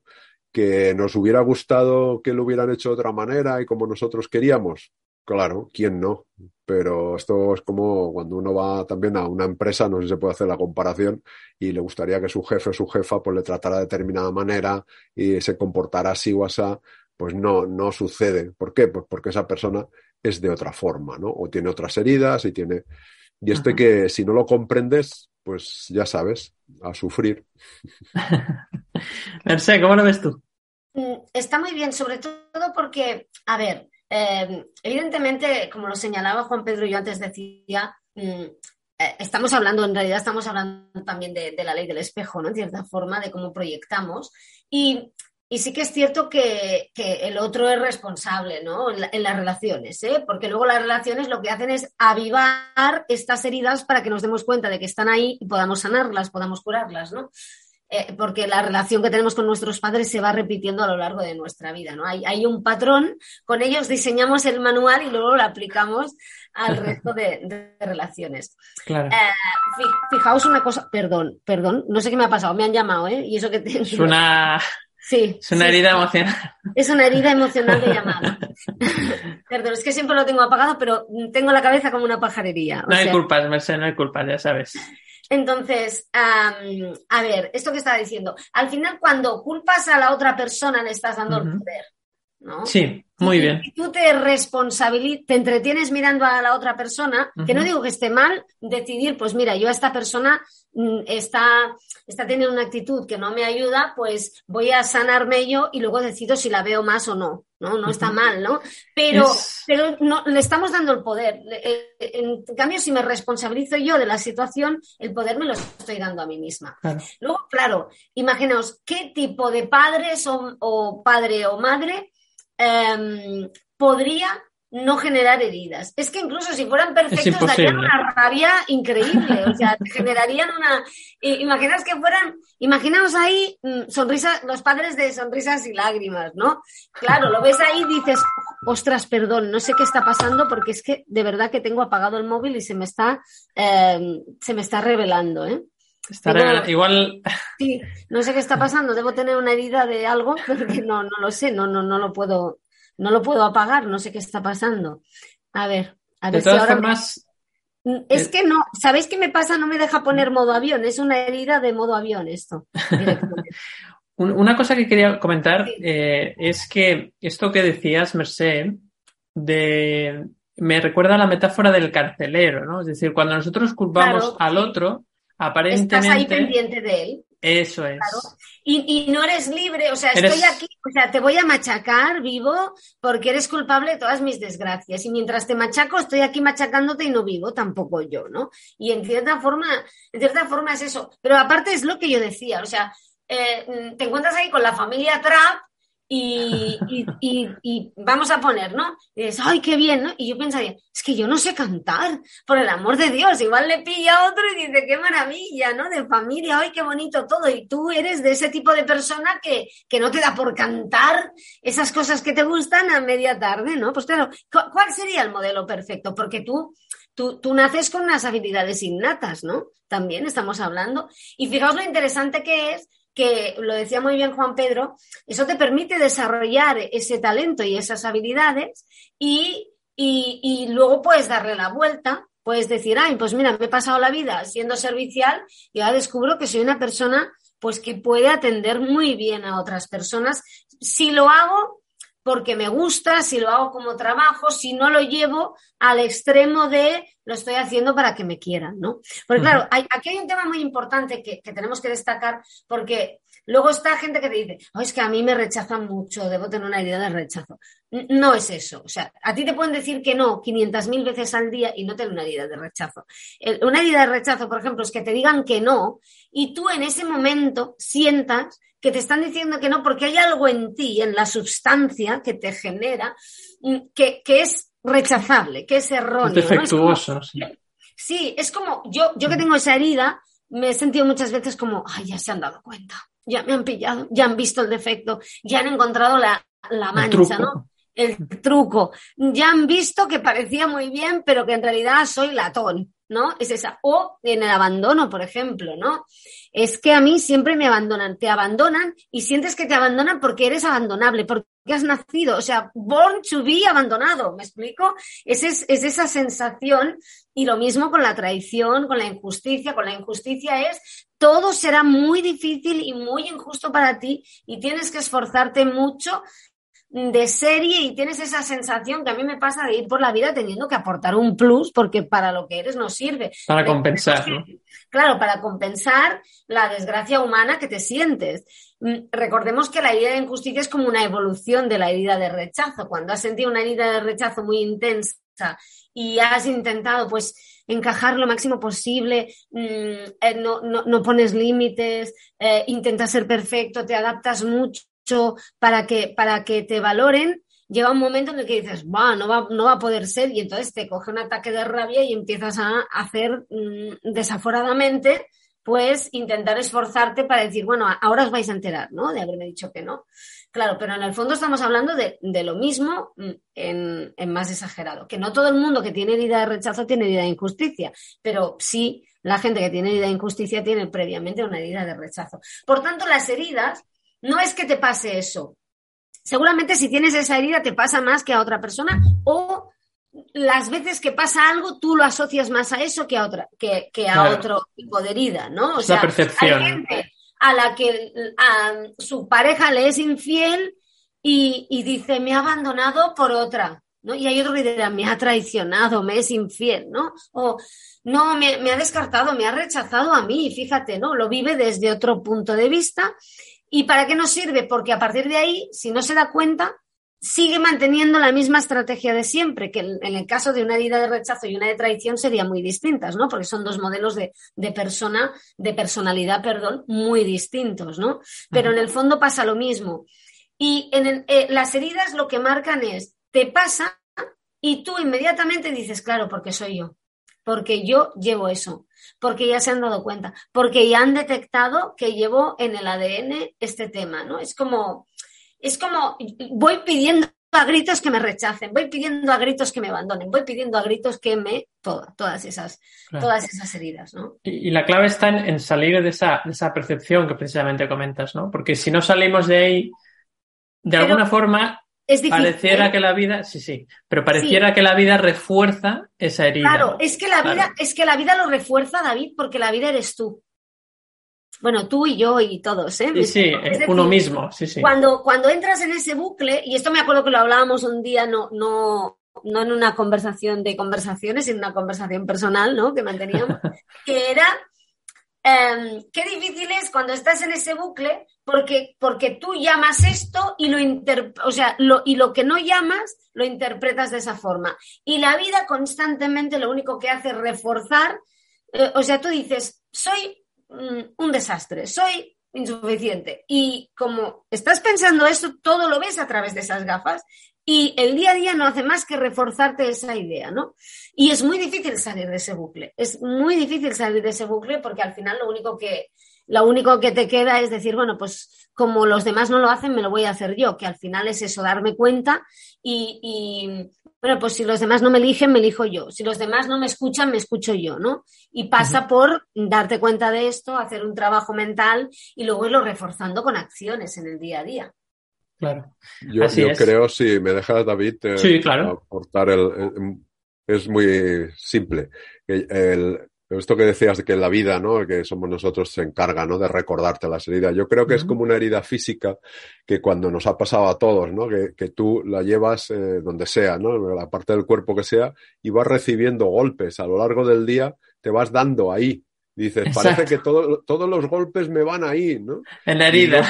Que nos hubiera gustado que lo hubieran hecho de otra manera y como nosotros queríamos. Claro, ¿quién no? Pero esto es como cuando uno va también a una empresa, no sé si se puede hacer la comparación, y le gustaría que su jefe o su jefa pues le tratara de determinada manera y se comportara así o así, pues no, no sucede. ¿Por qué? Pues porque esa persona es de otra forma, ¿no? O tiene otras heridas y tiene... Y -huh. que si no lo comprendes, pues ya sabes, a sufrir. Merced, ¿cómo lo ves tú? Está muy bien, sobre todo porque, a ver, eh, evidentemente, como lo señalaba Juan Pedro, yo antes decía, mm, eh, estamos hablando, en realidad estamos hablando también de, de, la ley del espejo, ¿no? En cierta forma, de cómo proyectamos. Y, y sí que es cierto que, que, el otro es responsable, ¿no? En, la, en, las relaciones, ¿eh? Porque luego las relaciones lo que hacen es avivar estas heridas para que nos demos cuenta de que están ahí y podamos sanarlas, podamos curarlas, ¿no? Eh, porque la relación que tenemos con nuestros padres se va repitiendo a lo largo de nuestra vida, ¿no? Hay, hay un patrón, con ellos diseñamos el manual y luego lo aplicamos al resto de, de relaciones. Claro. Eh, fijaos una cosa, perdón, perdón, no sé qué me ha pasado, me han llamado, ¿eh? Y eso que te... Es una... Sí, es una sí, herida sí. emocional. Es una herida emocional de llamada. Perdón, es que siempre lo tengo apagado, pero tengo la cabeza como una pajarería. O no hay sea... culpas, Merced, no hay culpas, ya sabes. Entonces, um, a ver, esto que estaba diciendo, al final cuando culpas a la otra persona le estás dando uh -huh. el poder, ¿no? Sí, muy bien. Y tú te responsabilizas, te entretienes mirando a la otra persona, uh -huh. que no digo que esté mal decidir, pues mira, yo a esta persona mm, está, está teniendo una actitud que no me ayuda, pues voy a sanarme yo y luego decido si la veo más o no. ¿no? No está mal, ¿no? Pero, es... pero no, le estamos dando el poder. En cambio, si me responsabilizo yo de la situación, el poder me lo estoy dando a mí misma. Claro. Luego, claro, imaginaos qué tipo de padres o, o padre o madre eh, podría no generar heridas. Es que incluso si fueran perfectos darían una rabia increíble, o sea, generarían una... Imaginaos que fueran, imaginaos ahí mm, sonrisas, los padres de sonrisas y lágrimas, ¿no? Claro, lo ves ahí y dices, ostras, perdón, no sé qué está pasando porque es que de verdad que tengo apagado el móvil y se me está, eh, se me está revelando, ¿eh? Tengo, igual. Sí, no sé qué está pasando. Debo tener una herida de algo, pero que no, no lo sé, no, no, no lo puedo, no lo puedo apagar, no sé qué está pasando. A ver, a ver de todas si ahora. Formas... Es que no, ¿sabéis qué me pasa? No me deja poner modo avión, es una herida de modo avión esto. una cosa que quería comentar sí. eh, es que esto que decías, Merced, de me recuerda a la metáfora del carcelero, ¿no? Es decir, cuando nosotros culpamos claro, al otro, aparentemente. Estás ahí pendiente de él. Eso es. Claro. Y, y, no eres libre, o sea, eres... estoy aquí, o sea, te voy a machacar vivo porque eres culpable de todas mis desgracias. Y mientras te machaco, estoy aquí machacándote y no vivo tampoco yo, ¿no? Y en cierta forma, en cierta forma es eso. Pero aparte es lo que yo decía, o sea, eh, te encuentras ahí con la familia Trap y, y, vamos a poner, ¿no? Y dices, ay, qué bien, ¿no? Y yo pensaría, es que yo no sé cantar, por el amor de Dios, igual le pilla otro y dice, qué maravilla, ¿no? De familia, ay, qué bonito todo. Y tú eres de ese tipo de persona que, que no te da por cantar esas cosas que te gustan a media tarde, ¿no? Pues claro, ¿cuál sería el modelo perfecto? Porque tú, tú, tú naces con unas habilidades innatas, ¿no? También estamos hablando. Y fijaos lo interesante que es que lo decía muy bien Juan Pedro, eso te permite desarrollar ese talento y esas habilidades y, y, y, luego puedes darle la vuelta, puedes decir, ay, pues mira, me he pasado la vida siendo servicial y ahora descubro que soy una persona pues que puede atender muy bien a otras personas. Si lo hago porque me gusta, si lo hago como trabajo, si no lo llevo al extremo de lo estoy haciendo para que me quieran, ¿no? Porque claro, hay, aquí hay un tema muy importante que, que tenemos que destacar porque Luego está gente que te dice, oh, es que a mí me rechazan mucho, debo tener una herida de rechazo. No es eso. O sea, a ti te pueden decir que no 500.000 veces al día y no tener una herida de rechazo. Una herida de rechazo, por ejemplo, es que te digan que no y tú en ese momento sientas que te están diciendo que no porque hay algo en ti, en la sustancia que te genera, mm, que, es rechazable, que es erróneo. defectuoso, sí. Sí, es como yo, yo que tengo esa herida, me he sentido muchas veces como, ay, ya se han dado cuenta, ya me han pillado, ya han visto el defecto, ya han encontrado la, la mancha, ¿no? El truco. Ya han visto que parecía muy bien, pero que en realidad soy latón, ¿no? Es esa. O en el abandono, por ejemplo, ¿no? Es que a mí siempre me abandonan, te abandonan y sientes que te abandonan porque eres abandonable, porque has nacido, o sea, born to be abandonado, ¿me explico? Es, es, es esa sensación y lo mismo con la traición, con la injusticia. Con la injusticia es todo será muy difícil y muy injusto para ti y tienes que esforzarte mucho de serie y tienes esa sensación que a mí me pasa de ir por la vida teniendo que aportar un plus porque para lo que eres no sirve. Para compensar. Claro, para compensar la desgracia humana que te sientes. Mm, recordemos que la herida de injusticia es como una evolución de la herida de rechazo. Cuando has sentido una herida de rechazo muy intensa y has intentado pues encajar lo máximo posible, mm, eh, no, no, pones límites, eh, intentas ser perfecto, te adaptas mucho para que, para que te valoren, llega un momento en el que dices, no va, no va a poder ser, y entonces te coge un ataque de rabia y empiezas a hacer mm, desaforadamente, pues intentar esforzarte para decir, bueno, ahora os vais a enterar, ¿no? De haberme dicho que no. Claro, pero en el fondo estamos hablando de, lo mismo mm, en, en, más exagerado. Que no todo el mundo que tiene herida de rechazo tiene herida de injusticia, pero sí la gente que tiene herida de injusticia tiene previamente una herida de rechazo. Por tanto, las heridas no es que te pase eso. Seguramente si tienes esa herida te pasa más que a otra persona o las veces que pasa algo tú lo asocias más a eso que a otra que, a otro tipo de herida, ¿no? O sea, percepción. hay gente a la que a su pareja le es infiel y, dice me ha abandonado por otra, ¿no? Y hay otro que dirá me ha traicionado, me es infiel, ¿no? O no, me, me ha descartado, me ha rechazado a mí, fíjate, ¿no? Lo vive desde otro punto de vista ¿Y para qué nos sirve? Porque a partir de ahí, si no se da cuenta, sigue manteniendo la misma estrategia de siempre, que en el caso de una herida de rechazo y una de traición serían muy distintas, ¿no? Porque son dos modelos de, persona, de personalidad, perdón, muy distintos, ¿no? Pero en el fondo pasa lo mismo. Y en eh, las heridas lo que marcan es, te pasa y tú inmediatamente dices, claro, porque soy yo, porque yo llevo eso porque ya se han dado cuenta, porque ya han detectado que llevo en el ADN este tema, ¿no? Es como, es como, voy pidiendo a gritos que me rechacen, voy pidiendo a gritos que me abandonen, voy pidiendo a gritos que me, todas esas, todas esas heridas, ¿no? Y, la clave está en, salir de esa, de esa, percepción que precisamente comentas, ¿no? Porque si no salimos de ahí, de alguna forma Pareciera ¿eh? que la vida, sí, sí, pero pareciera que la vida refuerza esa herida. Claro, es que la vida, es que la vida lo refuerza, David, porque la vida eres tú. Bueno, tú y yo y todos, ¿eh? Sí, sí, uno mismo, sí, sí. Cuando, cuando entras en ese bucle, y esto me acuerdo que lo hablábamos un día, no, no, no en una conversación de conversaciones, en una conversación personal, ¿no? Que manteníamos, que era Em, qué difícil es cuando estás en ese bucle porque, porque tú llamas esto y lo, o sea, lo, y lo que no llamas lo interpretas de esa forma. Y la vida constantemente lo único que hace es reforzar, eh, o sea, tú dices, soy mm, un desastre, soy insuficiente. Y como estás pensando eso, todo lo ves a través de esas gafas y el día a día no hace más que reforzarte esa idea, ¿no? Y es muy difícil salir de ese bucle. Es muy difícil salir de ese bucle porque al final lo único que, lo único que te queda es decir, bueno, pues como los demás no lo hacen, me lo voy a hacer yo, que al final es eso, darme cuenta y, y bueno, pues si los demás no me eligen, me elijo yo. Si los demás no me escuchan, me escucho yo, ¿no? Y pasa por darte cuenta de esto, hacer un trabajo mental y luego irlo reforzando con acciones en el día a día. Claro. Yo, creo, si me dejas, David, eh, aportar el, Es muy simple. El, esto que decías de que la vida, ¿no? Que somos nosotros se encarga, ¿no? De recordarte las heridas. Yo creo que es como una herida física que cuando nos ha pasado a todos, ¿no? Que, que tú la llevas eh, donde sea, ¿no? La parte del cuerpo que sea y vas recibiendo golpes a lo largo del día, te vas dando ahí Dices, parece que todos los golpes me van ahí, ¿no? En la herida.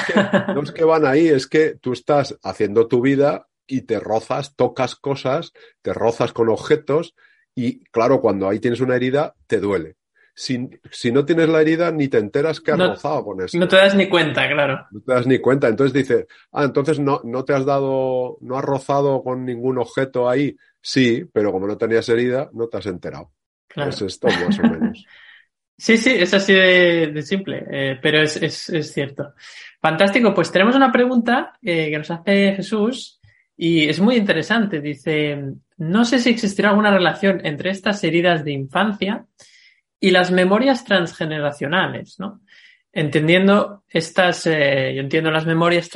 No es, que, van ahí, es que tú estás haciendo tu vida y te rozas, tocas cosas, te rozas con objetos y claro, cuando ahí tienes una herida, te duele. Si, si no tienes la herida, ni te enteras que has rozado con eso. No te das ni cuenta, claro. No te das ni cuenta. Entonces dices, ah, entonces no, no te has dado, no has rozado con ningún objeto ahí. Sí, pero como no tenías herida, no te has enterado. Claro. Es esto más o menos. Sí, sí, es así de, simple, eh, pero es, es, es, cierto. Fantástico, pues tenemos una pregunta eh, que nos hace Jesús y es muy interesante. Dice, no sé si existirá alguna relación entre estas heridas de infancia y las memorias transgeneracionales, ¿no? Entendiendo estas, eh, yo entiendo las memorias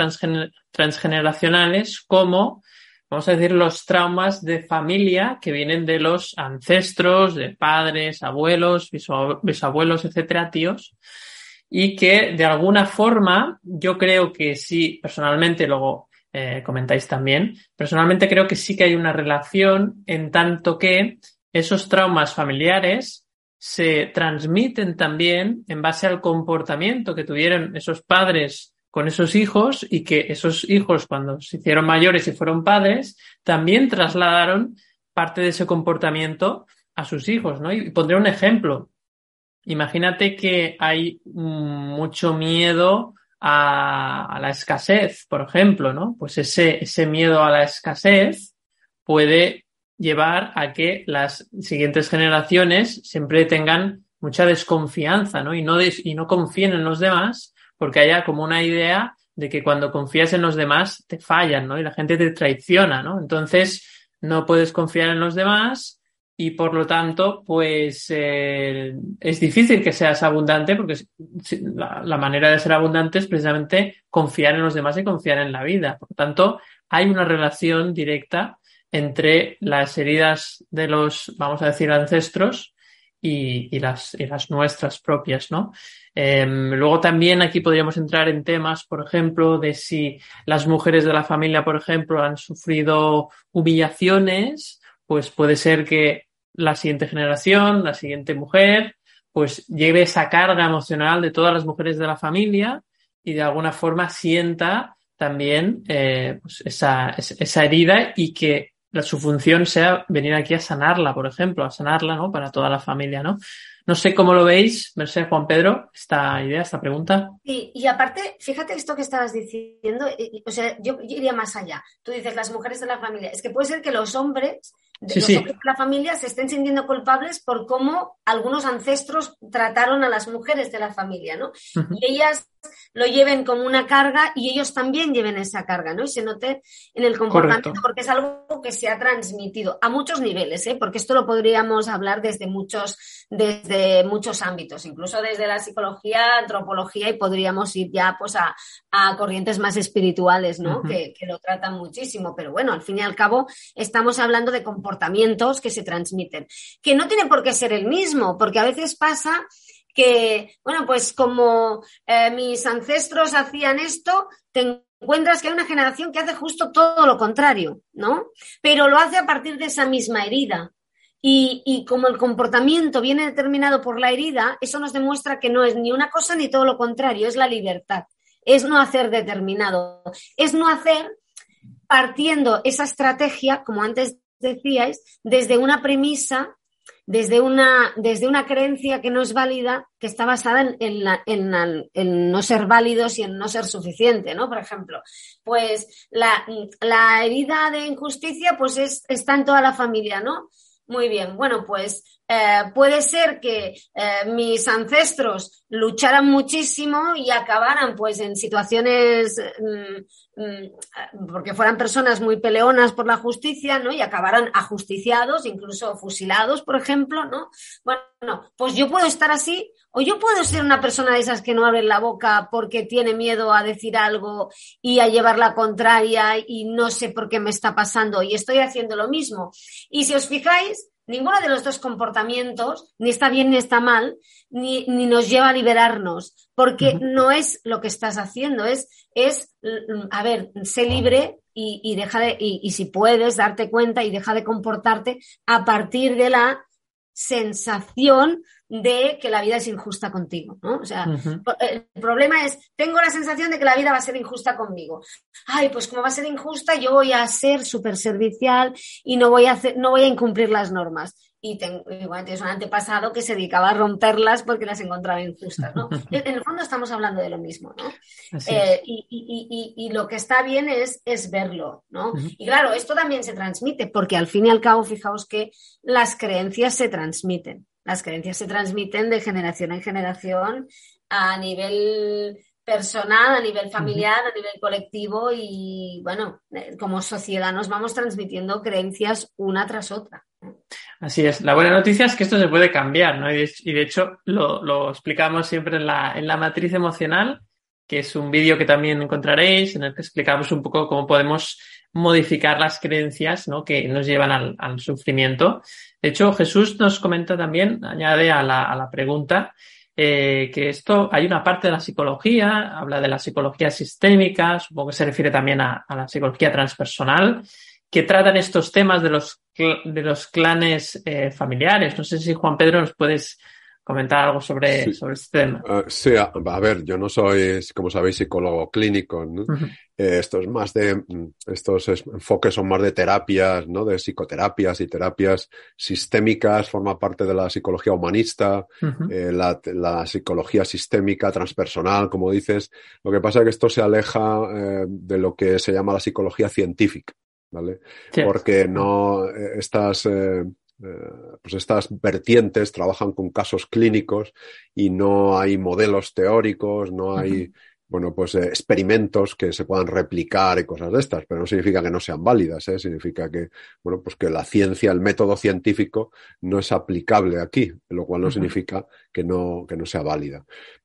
transgeneracionales como vamos a decir, los traumas de familia que vienen de los ancestros, de padres, abuelos, bisabuelos, etcétera, tíos, y que de alguna forma yo creo que sí, personalmente, luego eh, comentáis también, personalmente creo que sí que hay una relación en tanto que esos traumas familiares se transmiten también en base al comportamiento que tuvieron esos padres con esos hijos y que esos hijos cuando se hicieron mayores y fueron padres también trasladaron parte de ese comportamiento a sus hijos, ¿no? Y pondré un ejemplo. Imagínate que hay mucho miedo a, la escasez, por ejemplo, ¿no? Pues ese, ese miedo a la escasez puede llevar a que las siguientes generaciones siempre tengan mucha desconfianza, ¿no? Y no, y no confíen en los demás porque haya como una idea de que cuando confías en los demás te fallan, ¿no? Y la gente te traiciona, ¿no? Entonces no puedes confiar en los demás y por lo tanto, pues eh, es difícil que seas abundante porque la, manera de ser abundante es precisamente confiar en los demás y confiar en la vida. Por lo tanto, hay una relación directa entre las heridas de los, vamos a decir, ancestros y, y, las, y las nuestras propias, ¿no? Em, luego también aquí podríamos entrar en temas, por ejemplo, de si las mujeres de la familia, por ejemplo, han sufrido humillaciones, pues puede ser que la siguiente generación, la siguiente mujer, pues lleve esa carga emocional de todas las mujeres de la familia y de alguna forma sienta también eh, pues esa, esa herida y que su función sea venir aquí a sanarla, por ejemplo, a sanarla, ¿no? Para toda la familia, ¿no? No sé cómo lo veis, Mercedes Juan Pedro, esta idea, esta pregunta. Sí, y aparte, fíjate esto que estabas diciendo, o sea, yo, iría más allá. Tú dices las mujeres de la familia. Es que puede ser que los hombres de, los hombres de la familia se estén sintiendo culpables por cómo algunos ancestros trataron a las mujeres de la familia, ¿no? Y ellas lo lleven como una carga y ellos también lleven esa carga, ¿no? Y se note en el comportamiento, porque es algo que se ha transmitido a muchos niveles, ¿eh? Porque esto lo podríamos hablar desde muchos, desde muchos ámbitos, incluso desde la psicología, antropología, y podríamos ir ya pues a, corrientes más espirituales, ¿no? que, que lo tratan muchísimo. Pero bueno, al fin y al cabo, estamos hablando de comportamientos que se transmiten, que no tiene por qué ser el mismo, porque a veces pasa que, bueno, pues como eh, mis ancestros hacían esto, te encuentras que hay una generación que hace justo todo lo contrario, ¿no? Pero lo hace a partir de esa misma herida. Y, como el comportamiento viene determinado por la herida, eso nos demuestra que no es ni una cosa ni todo lo contrario, es la libertad, es no hacer determinado, es no hacer partiendo esa estrategia, como antes decíais, desde una premisa desde una, desde una creencia que no es válida, que está basada en, en, no ser válidos y en no ser suficiente, ¿no? Por ejemplo, pues la, la herida de injusticia pues es, está en toda la familia, ¿no? Muy bien, bueno, pues eh, puede ser que eh, mis ancestros lucharan muchísimo y acabaran pues en situaciones mm, mm, porque fueran personas muy peleonas por la justicia, ¿no? Y acabaran ajusticiados, incluso fusilados, por ejemplo, ¿no? Bueno, pues yo puedo estar así o yo puedo ser una persona de esas que no abre la boca porque tiene miedo a decir algo y a llevar la contraria y no sé por qué me está pasando y estoy haciendo lo mismo. Y si os fijáis, ninguno de los dos comportamientos ni está bien ni está mal, ni, ni nos lleva a liberarnos, porque no es lo que estás haciendo, es, es a ver, sé libre y, y deja de, y, y si puedes darte cuenta y deja de comportarte a partir de la sensación de que la vida es injusta contigo, ¿no? O sea, el problema es, tengo la sensación de que la vida va a ser injusta conmigo. Ay, pues como va a ser injusta, yo voy a ser súper servicial y no voy a hacer, no voy a incumplir las normas. Y tengo, igual tienes un antepasado que se dedicaba a romperlas porque las encontraba injustas, ¿no? en el fondo estamos hablando de lo mismo, ¿no? Eh, y, y, y, y, lo que está bien es, es verlo, ¿no? Y claro, esto también se transmite porque al fin y al cabo, fijaos que las creencias se transmiten las creencias se transmiten de generación en generación a nivel personal, a nivel familiar, a nivel colectivo y bueno, eh, como sociedad nos vamos transmitiendo creencias una tras otra. Así es. La buena noticia es que esto se puede cambiar, ¿no? Y de, hecho lo, explicamos siempre en la, en la matriz emocional, que es un vídeo que también encontraréis, en el que explicamos un poco cómo podemos modificar las creencias ¿no? que nos llevan al, al, sufrimiento. De hecho, Jesús nos comenta también, añade a la, a la pregunta, eh, que esto hay una parte de la psicología, habla de la psicología sistémica, supongo que se refiere también a, la psicología transpersonal, que tratan estos temas de los, de los clanes eh, familiares. No sé si Juan Pedro nos puedes comentar algo sobre, sobre este tema. Uh, sí, a, a, ver, yo no soy, como sabéis, psicólogo clínico. ¿no? Uh -huh. eh, esto es más de, estos enfoques son más de terapias, ¿no? De psicoterapias y terapias sistémicas, forma parte de la psicología humanista, uh -huh. eh, la, la, psicología sistémica, transpersonal, como dices. Lo que pasa es que esto se aleja eh, de lo que se llama la psicología científica. ¿Vale? Sí. Porque no estas eh, eh, pues estas vertientes trabajan con casos clínicos y no hay modelos teóricos, no hay, uh -huh. bueno, pues eh, experimentos que se puedan replicar y cosas de estas, pero no significa que no sean válidas, ¿eh? significa que, bueno, pues que la ciencia, el método científico no es aplicable aquí, lo cual no uh -huh. significa que no, que no sea válida.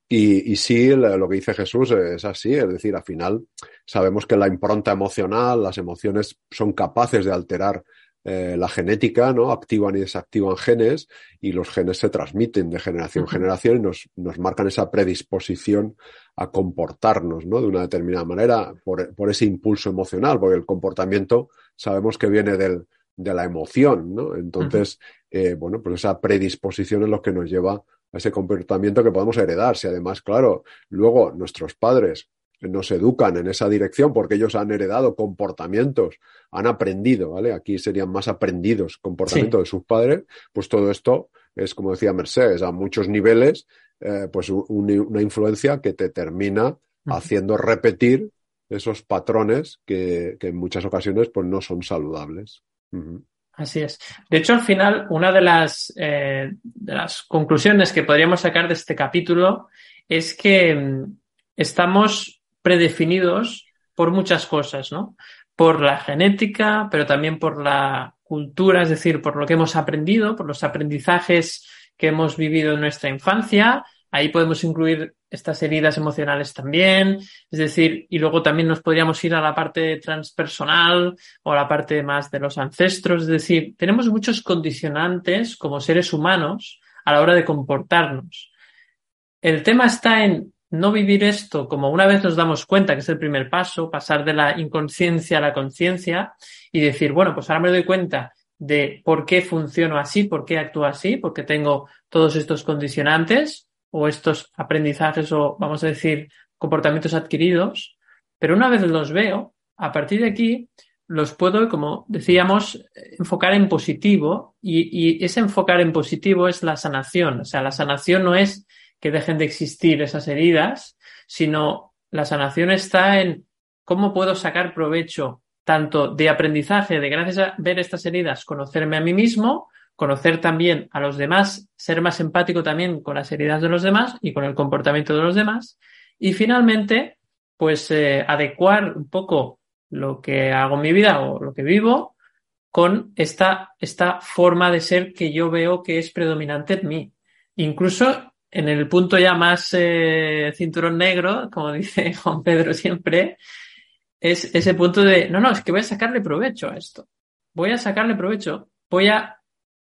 Y, y, sí, lo que dice Jesús es así, es decir, al final sabemos que la impronta emocional, las emociones son capaces de alterar eh, la genética, ¿no? Activan y desactivan genes y los genes se transmiten de generación en generación y nos, nos, marcan esa predisposición a comportarnos, ¿no? De una determinada manera por, por, ese impulso emocional, porque el comportamiento sabemos que viene del, de la emoción, ¿no? Entonces, eh, bueno, pues esa predisposición es lo que nos lleva a ese comportamiento que podemos heredar. Si además, claro, luego nuestros padres nos educan en esa dirección porque ellos han heredado comportamientos, han aprendido, ¿vale? Aquí serían más aprendidos comportamientos sí. de sus padres, pues todo esto es, como decía Mercedes, a muchos niveles, eh, pues un, una influencia que te termina uh -huh. haciendo repetir esos patrones que, que, en muchas ocasiones pues no son saludables. Uh -huh. Así es. De hecho, al final, una de las, eh, de las conclusiones que podríamos sacar de este capítulo es que mm, estamos predefinidos por muchas cosas, ¿no? Por la genética, pero también por la cultura, es decir, por lo que hemos aprendido, por los aprendizajes que hemos vivido en nuestra infancia. Ahí podemos incluir estas heridas emocionales también, es decir, y luego también nos podríamos ir a la parte transpersonal o a la parte más de los ancestros, es decir, tenemos muchos condicionantes como seres humanos a la hora de comportarnos. El tema está en no vivir esto como una vez nos damos cuenta, que es el primer paso, pasar de la inconsciencia a la conciencia y decir, bueno, pues ahora me doy cuenta de por qué funciono así, por qué actúo así, porque tengo todos estos condicionantes o estos aprendizajes o, vamos a decir, comportamientos adquiridos, pero una vez los veo, a partir de aquí los puedo, como decíamos, enfocar en positivo y, y ese enfocar en positivo es la sanación. O sea, la sanación no es que dejen de existir esas heridas, sino la sanación está en cómo puedo sacar provecho tanto de aprendizaje, de gracias a ver estas heridas, conocerme a mí mismo, conocer también a los demás, ser más empático también con las heridas de los demás y con el comportamiento de los demás. Y finalmente, pues eh, adecuar un poco lo que hago en mi vida o lo que vivo con esta, esta forma de ser que yo veo que es predominante en mí. Incluso en el punto ya más eh, cinturón negro, como dice Juan Pedro siempre, es ese punto de, no, no, es que voy a sacarle provecho a esto. Voy a sacarle provecho. Voy a,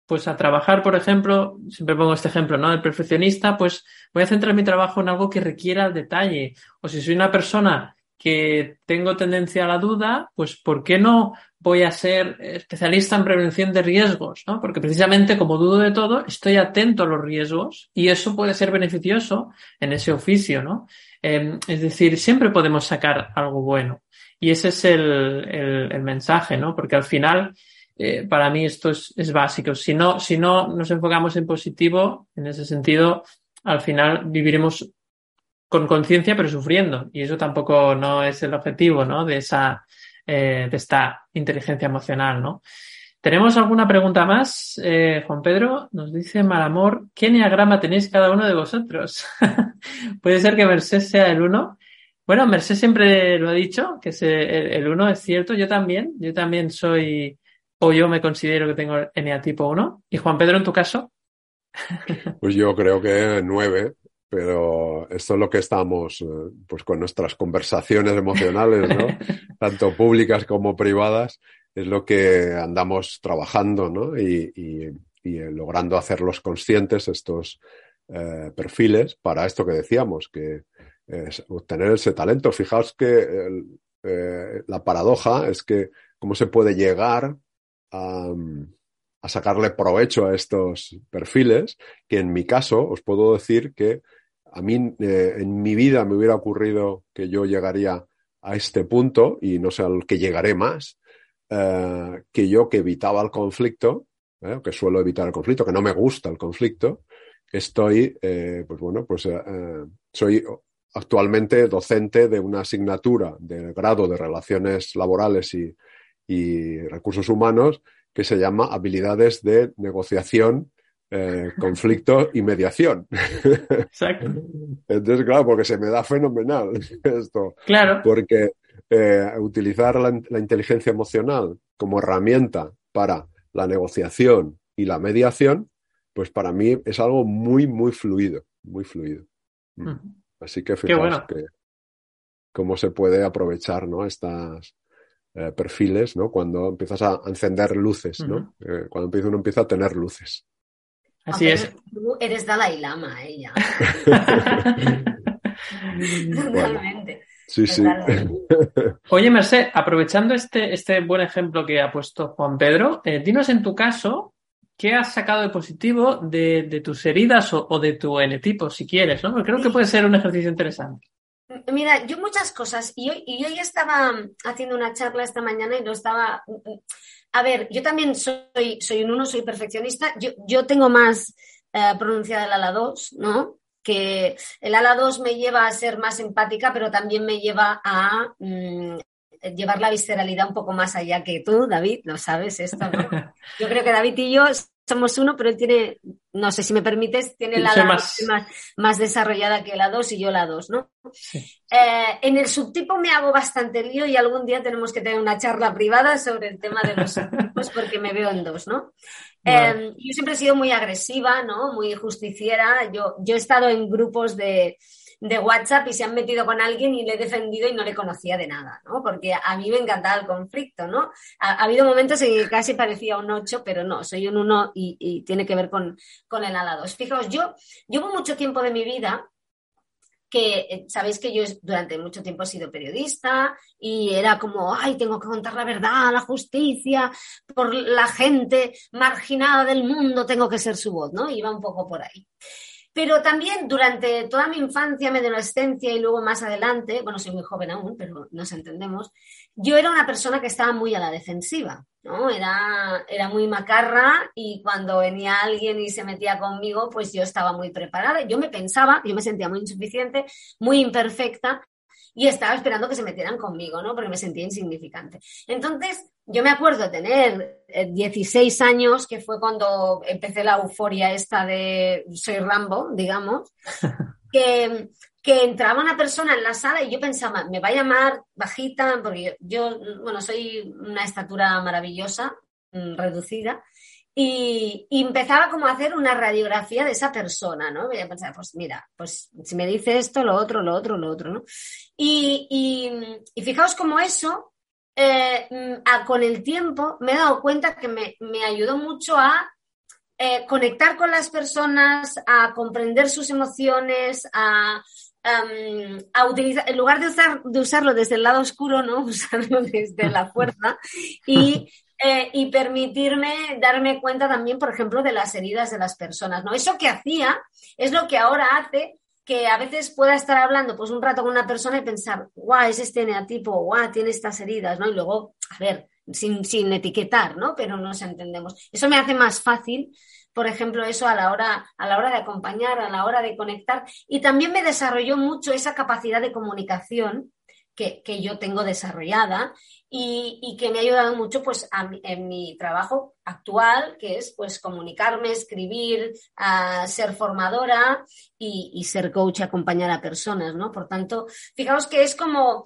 pues a trabajar, por ejemplo, siempre pongo este ejemplo, ¿no? El perfeccionista, pues voy a centrar mi trabajo en algo que requiera el detalle. O si soy una persona que tengo tendencia a la duda, pues ¿por qué no voy a ser especialista en prevención de riesgos? ¿no? Porque precisamente como dudo de todo, estoy atento a los riesgos y eso puede ser beneficioso en ese oficio, ¿no? Eh, es decir, siempre podemos sacar algo bueno. Y ese es el, el, el mensaje, ¿no? Porque al final, eh, para mí esto es, es, básico. Si no, si no nos enfocamos en positivo, en ese sentido, al final viviremos con conciencia pero sufriendo y eso tampoco no es el objetivo ¿no? de esa eh, de esta inteligencia emocional ¿no? tenemos alguna pregunta más eh, Juan Pedro nos dice Malamor ¿qué neagrama tenéis cada uno de vosotros? puede ser que Mercedes sea el uno bueno Mercedes siempre lo ha dicho que el, uno es cierto yo también yo también soy o yo me considero que tengo eneatipo 1 y Juan Pedro en tu caso pues yo creo que nueve, pero esto es lo que estamos, eh, pues con nuestras conversaciones emocionales, ¿no? Tanto públicas como privadas, es lo que andamos trabajando, ¿no? Y, y, y logrando hacerlos conscientes estos eh, perfiles para esto que decíamos, que es obtener ese talento. Fijaos que el, eh, la paradoja es que cómo se puede llegar a, a sacarle provecho a estos perfiles, que en mi caso os puedo decir que a mí eh, en mi vida me hubiera ocurrido que yo llegaría a este punto y no sé al que llegaré más, eh, que yo que evitaba el conflicto, eh, que suelo evitar el conflicto, que no me gusta el conflicto, estoy, pues bueno, pues soy actualmente docente de una asignatura del grado de relaciones laborales y, y recursos humanos que se llama habilidades de negociación, eh, conflicto y mediación. Exacto. Entonces, claro, porque se me da fenomenal esto. Claro. Porque eh, utilizar la, la, inteligencia emocional como herramienta para la negociación y la mediación, pues para mí es algo muy, muy fluido, muy fluido. Mm. Así que fijaos bueno. que cómo se puede aprovechar ¿no? estas, eh, perfiles, ¿no? Cuando empiezas a encender luces, ¿no? Uh -huh. eh, cuando empieza, uno empieza a tener luces. Así es. Tú eres Dalai Lama, ella. Totalmente. Sí, sí. Oye, Merced, aprovechando este, este buen ejemplo que ha puesto Juan Pedro, eh, dinos en tu caso qué has sacado de positivo de, de tus heridas o, o, de tu N-tipo, si quieres, ¿no? Porque creo que puede ser un ejercicio interesante. Mira, yo muchas cosas. Y hoy, y hoy estaba haciendo una charla esta mañana y lo estaba. A ver, yo también soy, soy un uno, soy perfeccionista. Yo, yo tengo más eh, pronunciada el ala 2, ¿no? Que el ala 2 me lleva a ser más empática, pero también me lleva a mmm, llevar la visceralidad un poco más allá que tú, David, lo sabes esto, ¿no? Yo creo que David y yo somos uno, pero él tiene, no sé si me permites, tiene la más... más, más, desarrollada que la 2 y yo la 2, ¿no? Sí. Eh, en el subtipo me hago bastante lío y algún día tenemos que tener una charla privada sobre el tema de los subtipos porque me veo en dos, ¿no? Eh, yo siempre he sido muy agresiva, ¿no? Muy justiciera. Yo, yo he estado en grupos de, de WhatsApp y se han metido con alguien y le he defendido y no le conocía de nada, ¿no? Porque a mí me encantaba el conflicto, ¿no? Ha, ha habido momentos en que casi parecía un 8, pero no, soy un 1 y, y, tiene que ver con, con el ala 2. Fijaos, yo llevo mucho tiempo de mi vida que eh, sabéis que yo durante mucho tiempo he sido periodista y era como, ay, tengo que contar la verdad, la justicia, por la gente marginada del mundo, tengo que ser su voz, ¿no? Iba un poco por ahí. Pero también durante toda mi infancia, mi adolescencia y luego más adelante, bueno, soy muy joven aún, pero nos entendemos, yo era una persona que estaba muy a la defensiva, ¿no? Era, era muy macarra y cuando venía alguien y se metía conmigo, pues yo estaba muy preparada. Yo me pensaba, yo me sentía muy insuficiente, muy imperfecta y estaba esperando que se metieran conmigo, ¿no? Porque me sentía insignificante. Entonces, yo me acuerdo tener 16 años, que fue cuando empecé la euforia esta de soy Rambo, digamos, que, que entraba una persona en la sala y yo pensaba, me va a llamar bajita, porque yo, yo bueno, soy una estatura maravillosa, reducida, y, y, empezaba como a hacer una radiografía de esa persona, ¿no? Voy a pensar, pues mira, pues si me dice esto, lo otro, lo otro, lo otro, ¿no? Y, y, y fijaos como eso, eh, a, con el tiempo, me he dado cuenta que me, me ayudó mucho a eh, conectar con las personas, a comprender sus emociones, a, a utilizar, en lugar de, usar, de usarlo desde el lado oscuro, ¿no? Usarlo desde la fuerza y, eh, y permitirme darme cuenta también, por ejemplo, de las heridas de las personas, ¿no? Eso que hacía es lo que ahora hace que a veces pueda estar hablando pues un rato con una persona y pensar, guau, es este neatipo, guau, tiene estas heridas, ¿no? Y luego, a ver, sin, sin etiquetar, ¿no? Pero nos entendemos. Eso me hace más fácil por ejemplo, eso a la hora, a la hora de acompañar, a la hora de conectar. Y también me desarrolló mucho esa capacidad de comunicación que, yo tengo desarrollada y, que me ha ayudado mucho pues, en mi trabajo actual, que es pues, comunicarme, escribir, ser formadora y, y, ser coach, acompañar a personas, ¿no? Por tanto, fijaos que es como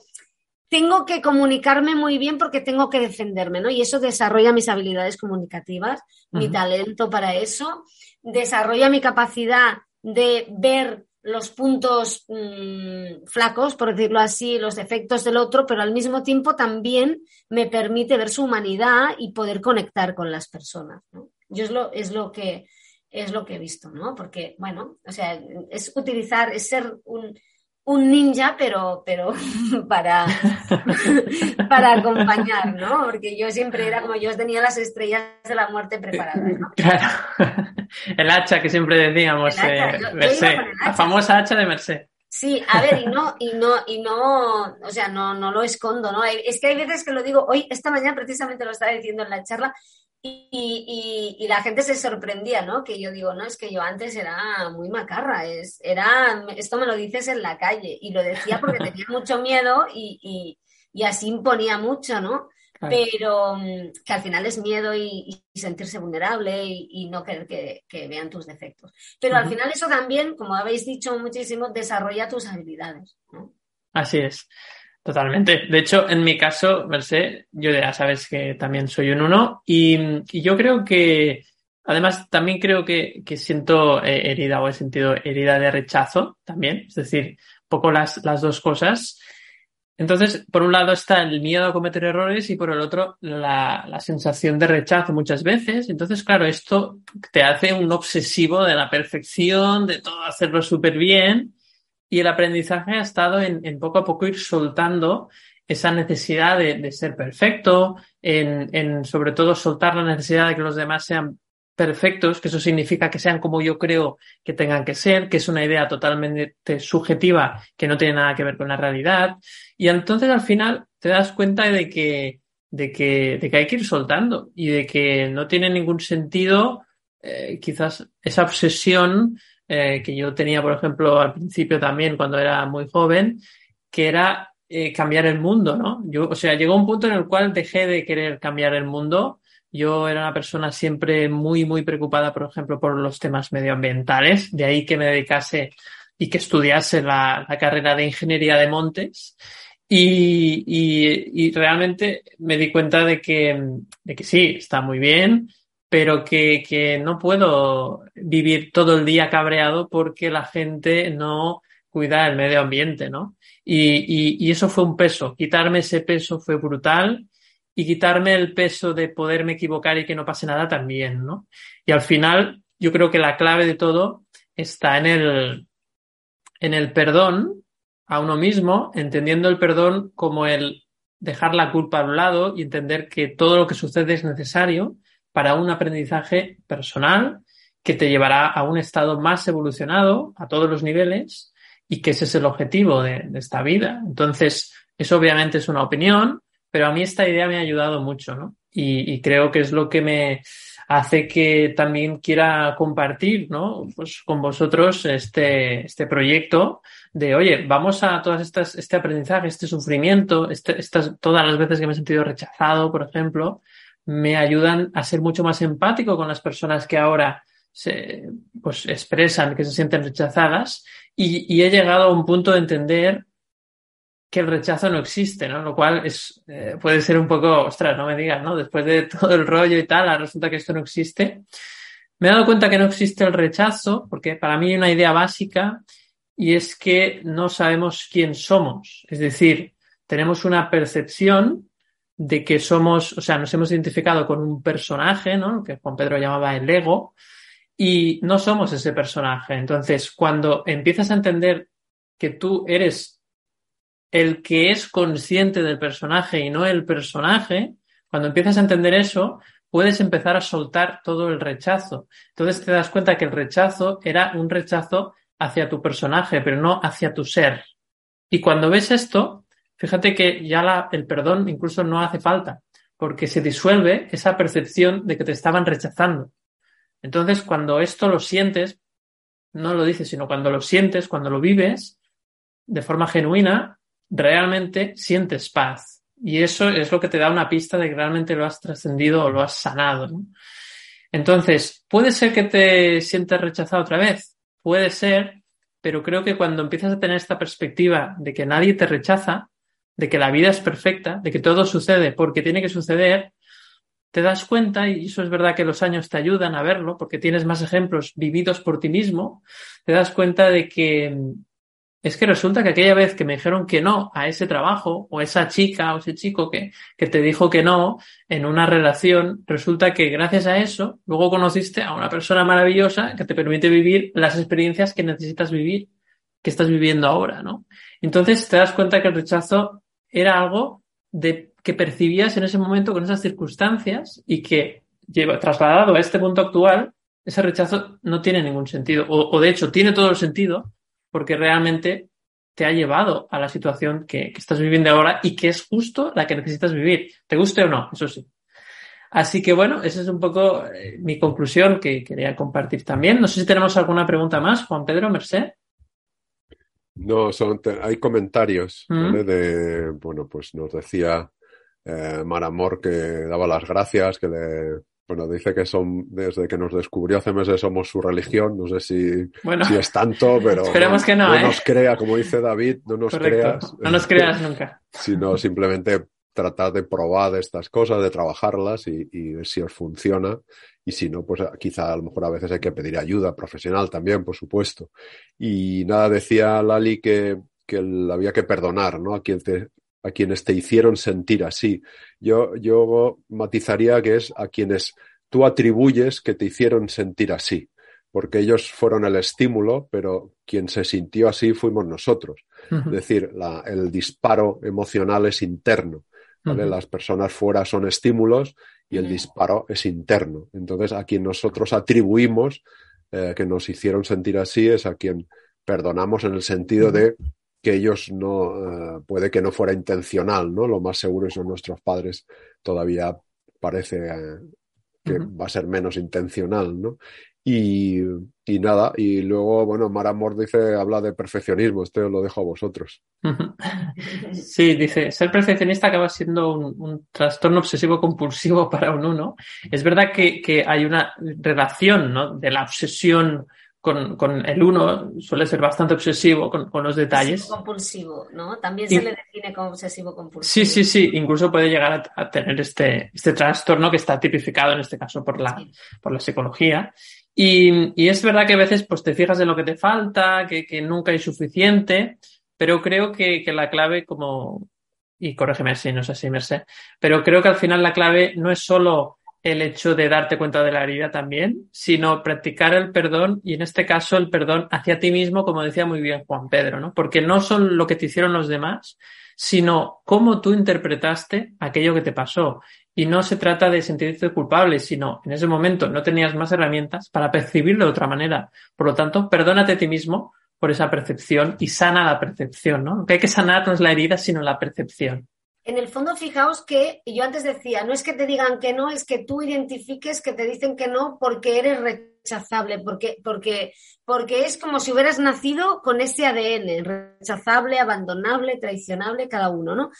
tengo que comunicarme muy bien porque tengo que defenderme, ¿no? Y eso desarrolla mis habilidades comunicativas, mi talento para eso, desarrolla mi capacidad de ver los puntos mm, flacos, por decirlo así, los defectos del otro, pero al mismo tiempo también me permite ver su humanidad y poder conectar con las personas. Yo es lo, es lo que es lo que he visto, ¿no? Porque, bueno, o sea, es utilizar, es ser un, un ninja, pero, pero para, para acompañar, ¿no? Porque yo siempre era como yo tenía las estrellas de la muerte preparadas, ¿no? Claro. El hacha que siempre decíamos, eh, la famosa hacha de Merced. Sí, a ver, y no, y no, y no, o sea, no, no lo escondo, ¿no? Es que hay veces que lo digo, hoy, esta mañana precisamente lo estaba diciendo en la charla, y, la gente se sorprendía, ¿no? Que yo digo, no, es que yo antes era muy macarra, es, era, esto me lo dices en la calle, y lo decía porque tenía mucho miedo y, así imponía mucho, ¿no? Pero mm, que al final es miedo y, sentirse vulnerable y, no querer que, vean tus defectos. Pero al final eso también, como habéis dicho muchísimo, desarrolla tus habilidades, ¿no? Así es. Totalmente. De hecho, en mi caso, Merced, yo ya sabes que también soy un uno y, yo creo que, además, también creo que, siento eh, herida o he sentido herida de rechazo también, es decir, poco las, las dos cosas. Entonces, por un lado está el miedo a cometer errores y por el otro la, la sensación de rechazo muchas veces. Entonces, claro, esto te hace un obsesivo de la perfección, de todo hacerlo súper bien y el aprendizaje ha estado en, poco a poco ir soltando esa necesidad de, ser perfecto, en, sobre todo soltar la necesidad de que los demás sean perfectos, que eso significa que sean como yo creo que tengan que ser, que es una idea totalmente subjetiva que no tiene nada que ver con la realidad. Y entonces al final te das cuenta de que, de que, de que hay que ir soltando y de que no tiene ningún sentido eh, quizás esa obsesión eh, que yo tenía, por ejemplo, al principio también cuando era muy joven, que era eh, cambiar el mundo, ¿no? Yo, o sea, llegó un punto en el cual dejé de querer cambiar el mundo. Yo era una persona siempre muy, muy preocupada, por ejemplo, por los temas medioambientales, de ahí que me dedicase y que estudiase la, carrera de ingeniería de montes. Y, y, y, realmente me di cuenta de que, de que sí, está muy bien, pero que, que no puedo vivir todo el día cabreado porque la gente no cuida el medio ambiente, ¿no? Y, y, eso fue un peso. Quitarme ese peso fue brutal y quitarme el peso de poderme equivocar y que no pase nada también, ¿no? Y al final, yo creo que la clave de todo está en el, en el perdón a uno mismo, entendiendo el perdón como el dejar la culpa a un lado y entender que todo lo que sucede es necesario para un aprendizaje personal que te llevará a un estado más evolucionado a todos los niveles y que ese es el objetivo de, esta vida. Entonces, eso obviamente es una opinión, pero a mí esta idea me ha ayudado mucho, ¿no? Y, creo que es lo que me hace que también quiera compartir, ¿no? Pues con vosotros este, este proyecto de, oye, vamos a todas estas, este aprendizaje, este sufrimiento, este, estas, todas las veces que me he sentido rechazado, por ejemplo, me ayudan a ser mucho más empático con las personas que ahora se pues, expresan que se sienten rechazadas y, he llegado a un punto de entender que el rechazo no existe, ¿no? Lo cual es, eh, puede ser un poco, ostras, no me digas, ¿no? Después de todo el rollo y tal, resulta que esto no existe. Me he dado cuenta que no existe el rechazo, porque para mí hay una idea básica y es que no sabemos quién somos. Es decir, tenemos una percepción de que somos, o sea, nos hemos identificado con un personaje, ¿no? Que Juan Pedro llamaba el ego, y no somos ese personaje. Entonces, cuando empiezas a entender que tú eres el que es consciente del personaje y no el personaje, cuando empiezas a entender eso, puedes empezar a soltar todo el rechazo. Entonces te das cuenta que el rechazo era un rechazo hacia tu personaje, pero no hacia tu ser. Y cuando ves esto, fíjate que ya la, el perdón incluso no hace falta, porque se disuelve esa percepción de que te estaban rechazando. Entonces, cuando esto lo sientes, no lo dices, sino cuando lo sientes, cuando lo vives de forma genuina, realmente sientes paz. Y eso es lo que te da una pista de que realmente lo has trascendido o lo has sanado. Entonces, ¿puede ser que te sientas rechazado otra vez? Puede ser, pero creo que cuando empiezas a tener esta perspectiva de que nadie te rechaza, de que la vida es perfecta, de que todo sucede porque tiene que suceder, te das cuenta, y eso es verdad que los años te ayudan a verlo, porque tienes más ejemplos vividos por ti mismo, te das cuenta de que es que resulta que aquella vez que me dijeron que no a ese trabajo, o esa chica o ese chico que, que te dijo que no en una relación, resulta que gracias a eso, luego conociste a una persona maravillosa que te permite vivir las experiencias que necesitas vivir, que estás viviendo ahora, ¿no? Entonces te das cuenta que el rechazo era algo de, que percibías en ese momento con esas circunstancias y que lleva, trasladado a este punto actual, ese rechazo no tiene ningún sentido. O, o de hecho, tiene todo el sentido porque realmente te ha llevado a la situación que, que, estás viviendo ahora y que es justo la que necesitas vivir, te guste o no, eso sí. Así que bueno, esa es un poco eh, mi conclusión que quería compartir también. No sé si tenemos alguna pregunta más, Juan Pedro, Merced. No, son, hay comentarios ¿vale? de, bueno, pues nos decía eh, Maramor que daba las gracias, que le, bueno, dice que son, desde que nos descubrió hace meses somos su religión, no sé si, bueno, si es tanto, pero esperemos no, que no, no ¿eh? nos crea, como dice David, no nos Correcto. creas. No nos creas nunca. Sino simplemente tratar de probar estas cosas, de trabajarlas y, y ver si os funciona. Y si no, pues quizá a lo mejor a veces hay que pedir ayuda profesional también, por supuesto. Y nada, decía Lali que, que había que perdonar, ¿no? A quien te, a quienes te hicieron sentir así. Yo, yo matizaría que es a quienes tú atribuyes que te hicieron sentir así, porque ellos fueron el estímulo, pero quien se sintió así fuimos nosotros. Uh -huh. Es decir, la, el disparo emocional es interno. ¿Vale? Uh -huh. Las personas fuera son estímulos y el disparo es interno. Entonces, a quien nosotros atribuimos eh, que nos hicieron sentir así es a quien perdonamos en el sentido de que ellos no, uh, puede que no fuera intencional, ¿no? Lo más seguro son nuestros padres, todavía parece uh, que uh -huh. va a ser menos intencional, ¿no? Y, y, nada, y luego, bueno, Mar Amor dice, habla de perfeccionismo, os lo dejo a vosotros. Sí, dice, ser perfeccionista acaba siendo un, un trastorno obsesivo compulsivo para un uno. Es verdad que, que hay una relación, ¿no? De la obsesión con, con, el uno suele ser bastante obsesivo con, con los detalles. Compulsivo, ¿no? También se y, le define como obsesivo compulsivo. Sí, sí, sí. Incluso puede llegar a, a, tener este, este trastorno que está tipificado en este caso por la, sí. por la psicología. Y, y, es verdad que a veces pues te fijas en lo que te falta, que, que nunca hay suficiente, pero creo que, que la clave como, y corrígeme si no es así, Merced, pero creo que al final la clave no es solo el hecho de darte cuenta de la herida también, sino practicar el perdón y en este caso el perdón hacia ti mismo, como decía muy bien Juan Pedro, ¿no? Porque no son lo que te hicieron los demás, sino cómo tú interpretaste aquello que te pasó. Y no se trata de sentirte culpable, sino en ese momento no tenías más herramientas para percibirlo de otra manera. Por lo tanto, perdónate a ti mismo por esa percepción y sana la percepción, ¿no? Que hay que sanar no es la herida, sino la percepción en el fondo, fijaos que yo antes decía, no es que te digan que no, es que tú identifiques que te dicen que no porque eres rechazable, porque, porque, porque es como si hubieras nacido con ese ADN, rechazable, abandonable, traicionable, cada uno, ¿no?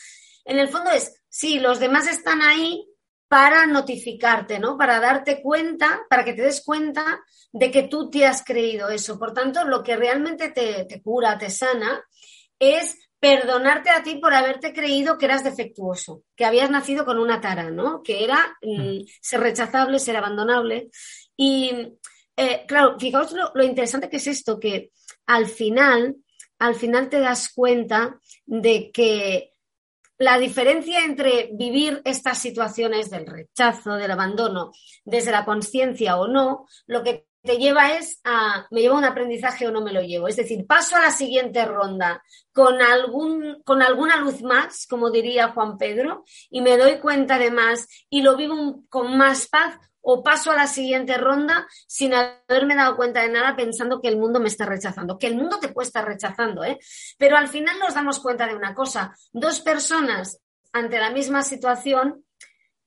En el fondo es, sí, los demás están ahí para notificarte, ¿no? Para darte cuenta, para que te des cuenta de que tú te has creído eso. Por tanto, lo que realmente te, te cura, te sana, es perdonarte a ti por haberte creído que eras defectuoso, que habías nacido con una tara, ¿no? Que era mm, ser rechazable, ser abandonable. Y eh, claro, fijaos lo, lo, interesante que es esto, que al final, al final te das cuenta de que la diferencia entre vivir estas situaciones del rechazo, del abandono, desde la conciencia o no, lo que te lleva es a, me lleva un aprendizaje o no me lo llevo. Es decir, paso a la siguiente ronda con, algún, con alguna luz más, como diría Juan Pedro, y me doy cuenta de más y lo vivo con más paz o paso a la siguiente ronda sin haberme dado cuenta de nada pensando que el mundo me está rechazando, que el mundo te puede estar rechazando, ¿eh? Pero al final nos damos cuenta de una cosa, dos personas ante la misma situación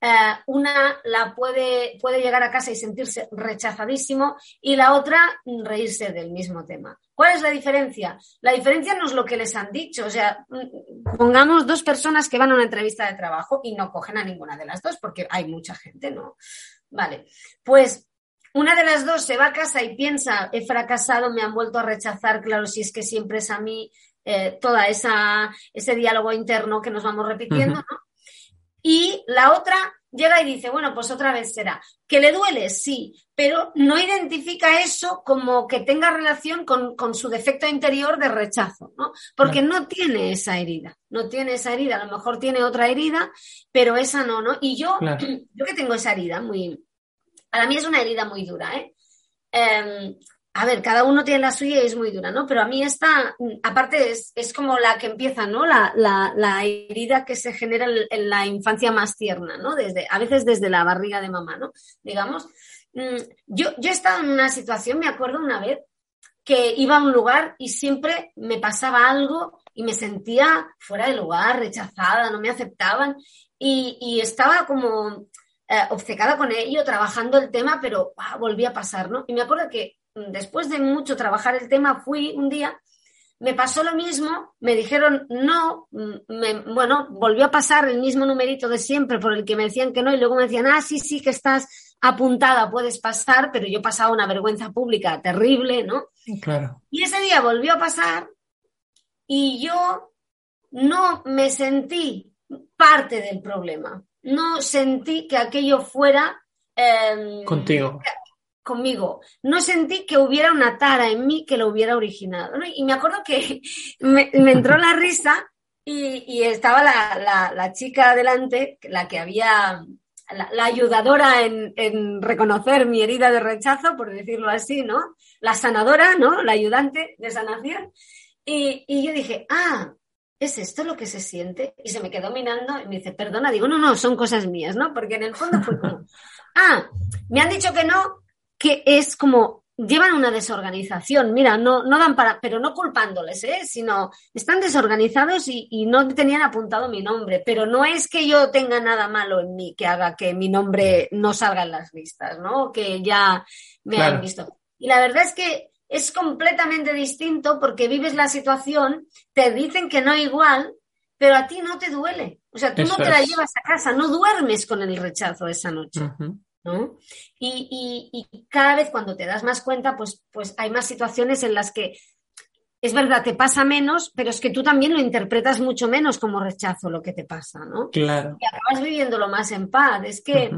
eh, una la puede, puede llegar a casa y sentirse rechazadísimo y la otra reírse del mismo tema. ¿Cuál es la diferencia? La diferencia no es lo que les han dicho. O sea, mm, pongamos dos personas que van a una entrevista de trabajo y no cogen a ninguna de las dos porque hay mucha gente, ¿no? Vale, pues una de las dos se va a casa y piensa, he fracasado, me han vuelto a rechazar, claro, si es que siempre es a mí eh, toda esa ese diálogo interno que nos vamos repitiendo, ¿no? Y la otra llega y dice, bueno, pues otra vez será. ¿Que le duele? Sí, pero no identifica eso como que tenga relación con, su defecto interior de rechazo, ¿no? Porque no. tiene esa herida, no tiene esa herida, a lo mejor tiene otra herida, pero esa no, ¿no? Y yo, yo que tengo esa herida muy, para mí es una herida muy dura, ¿eh? Em, a ver, cada uno tiene la suya y es muy dura, ¿no? Pero a mí esta, aparte, es, como la que empieza, ¿no? La, herida que se genera en, la infancia más tierna, ¿no? Desde, a veces desde la barriga de mamá, ¿no? Digamos. Mm, yo, yo he estado en una situación, me acuerdo una vez, que iba a un lugar y siempre me pasaba algo y me sentía fuera de lugar, rechazada, no me aceptaban y, estaba como eh, obcecada con ello, trabajando el tema, pero volvía a pasar, ¿no? Y me acuerdo que después de mucho trabajar el tema, fui un día, me pasó lo mismo, me dijeron no, mm, bueno, volvió a pasar el mismo numerito de siempre por el que me decían que no y luego me decían, ah, sí, sí, que estás apuntada, puedes pasar, pero yo pasaba una vergüenza pública terrible, ¿no? Claro. Y ese día volvió a pasar y yo no me sentí parte del problema, no sentí que aquello fuera... Em, Contigo conmigo. No sentí que hubiera una tara en mí que lo hubiera originado. Y me acuerdo que me, entró la risa y, estaba la, chica delante, la que había, la, ayudadora en, reconocer mi herida de rechazo, por decirlo así, ¿no? La sanadora, ¿no? La ayudante de sanación. Y, y yo dije, ah, ¿es esto lo que se siente? Y se me quedó mirando y me dice, perdona, digo, no, no, son cosas mías, ¿no? Porque en el fondo fue como, ah, me han dicho que no, que es como llevan una desorganización. Mira, no, no dan para, pero no culpándoles, ¿eh? sino están desorganizados y, no tenían apuntado mi nombre. Pero no es que yo tenga nada malo en mí que haga que mi nombre no salga en las listas, ¿no? Que ya me han visto. Y la verdad es que es completamente distinto porque vives la situación, te dicen que no igual, pero a ti no te duele. O sea, tú no te la llevas a casa, no duermes con el rechazo esa noche. ¿No? Y, cada vez cuando te das más cuenta, pues, pues hay más situaciones en las que es verdad, te pasa menos, pero es que tú también lo interpretas mucho menos como rechazo lo que te pasa, ¿no? Claro. Y acabas viviéndolo más en paz. Es que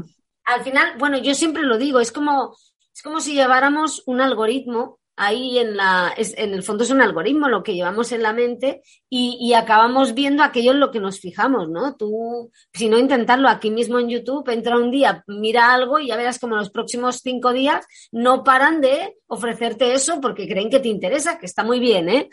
al final, bueno, yo siempre lo digo, es como, es como si lleváramos un algoritmo ahí en la, en el fondo es un algoritmo lo que llevamos en la mente y, acabamos viendo aquello en lo que nos fijamos, ¿no? Tú, si no intentarlo aquí mismo en YouTube, entra un día, mira algo y ya verás como los próximos cinco días no paran de ofrecerte eso porque creen que te interesa, que está muy bien, ¿eh?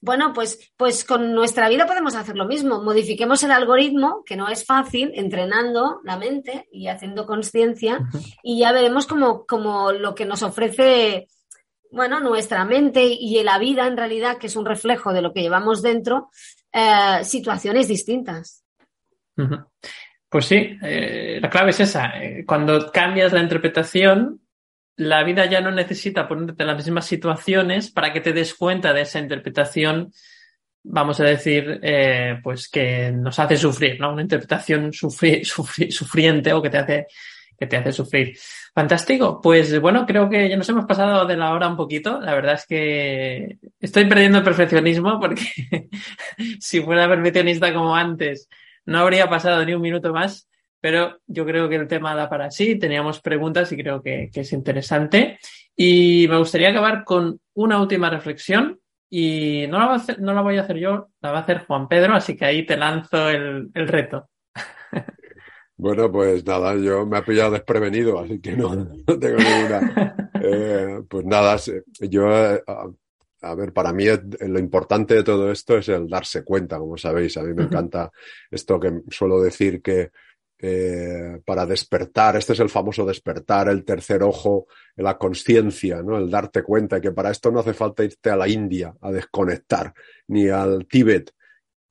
Bueno, pues, pues con nuestra vida podemos hacer lo mismo. Modifiquemos el algoritmo, que no es fácil, entrenando la mente y haciendo conciencia, y ya veremos como, como lo que nos ofrece bueno, nuestra mente y la vida en realidad, que es un reflejo de lo que llevamos dentro, eh, situaciones distintas. Pues sí, eh, la clave es esa. Eh, cuando cambias la interpretación, la vida ya no necesita ponerte en las mismas situaciones para que te des cuenta de esa interpretación, vamos a decir, pues que nos hace sufrir, ¿no? Una interpretación sufriente o que te hace que te hace sufrir. Fantástico. Pues bueno, creo que ya nos hemos pasado de la hora un poquito. La verdad es que estoy perdiendo el perfeccionismo porque si fuera perfeccionista como antes no habría pasado ni un minuto más. Pero yo creo que el tema da para sí. Teníamos preguntas y creo que, es interesante. Y me gustaría acabar con una última reflexión. Y no la, no la voy a hacer yo, la va a hacer Juan Pedro, así que ahí te lanzo el, el reto. Bueno, pues nada, yo me ha pillado desprevenido, así que no, tengo ninguna. Eh, pues nada, yo, a, ver, para mí lo importante de todo esto es el darse cuenta, como sabéis. A mí me encanta esto que suelo decir que para despertar, este es el famoso despertar, el tercer ojo, la conciencia, ¿no? El darte cuenta que para esto no hace falta irte a la India a desconectar, ni al Tíbet,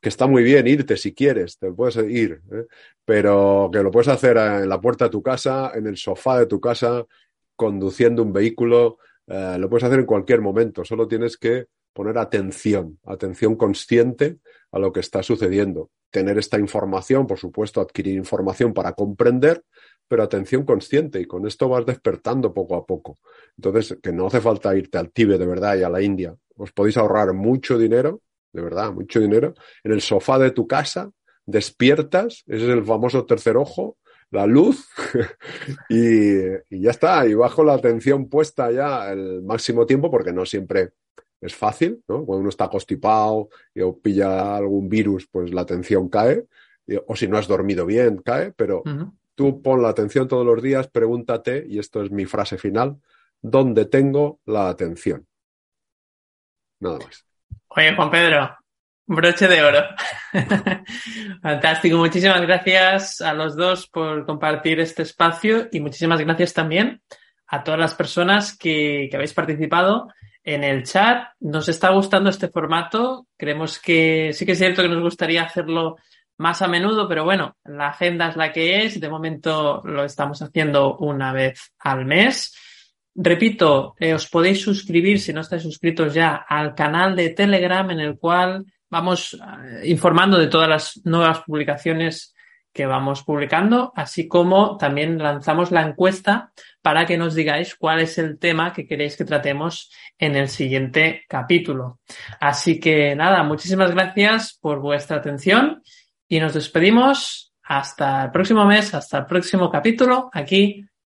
que está muy bien irte si quieres, te puedes ir, ¿eh? pero que lo puedes hacer en la puerta de tu casa, en el sofá de tu casa, conduciendo un vehículo, eh, lo puedes hacer en cualquier momento, solo tienes que poner atención, atención consciente a lo que está sucediendo. Tener esta información, por supuesto, adquirir información para comprender, pero atención consciente y con esto vas despertando poco a poco. Entonces, que no hace falta irte al Tíbet de verdad y a la India. Os podéis ahorrar mucho dinero de verdad, mucho dinero, en el sofá de tu casa, despiertas, ese es el famoso tercer ojo, la luz y, ya está, y bajo la atención puesta ya el máximo tiempo porque no siempre es fácil, ¿no? Cuando uno está constipado y o pilla algún virus, pues la atención cae, o si no has dormido bien, cae, pero tú pon la atención todos los días, pregúntate, y esto es mi frase final, ¿dónde tengo la atención? Nada más. Oye, Juan Pedro, broche de oro. Fantástico. Muchísimas gracias a los dos por compartir este espacio y muchísimas gracias también a todas las personas que, habéis participado en el chat. Nos está gustando este formato. Creemos que sí que es cierto que nos gustaría hacerlo más a menudo, pero bueno, la agenda es la que es. De momento lo estamos haciendo una vez al mes. Repito, eh, os podéis suscribir si no estáis suscritos ya al canal de Telegram en el cual vamos eh, informando de todas las nuevas publicaciones que vamos publicando, así como también lanzamos la encuesta para que nos digáis cuál es el tema que queréis que tratemos en el siguiente capítulo. Así que nada, muchísimas gracias por vuestra atención y nos despedimos hasta el próximo mes, hasta el próximo capítulo aquí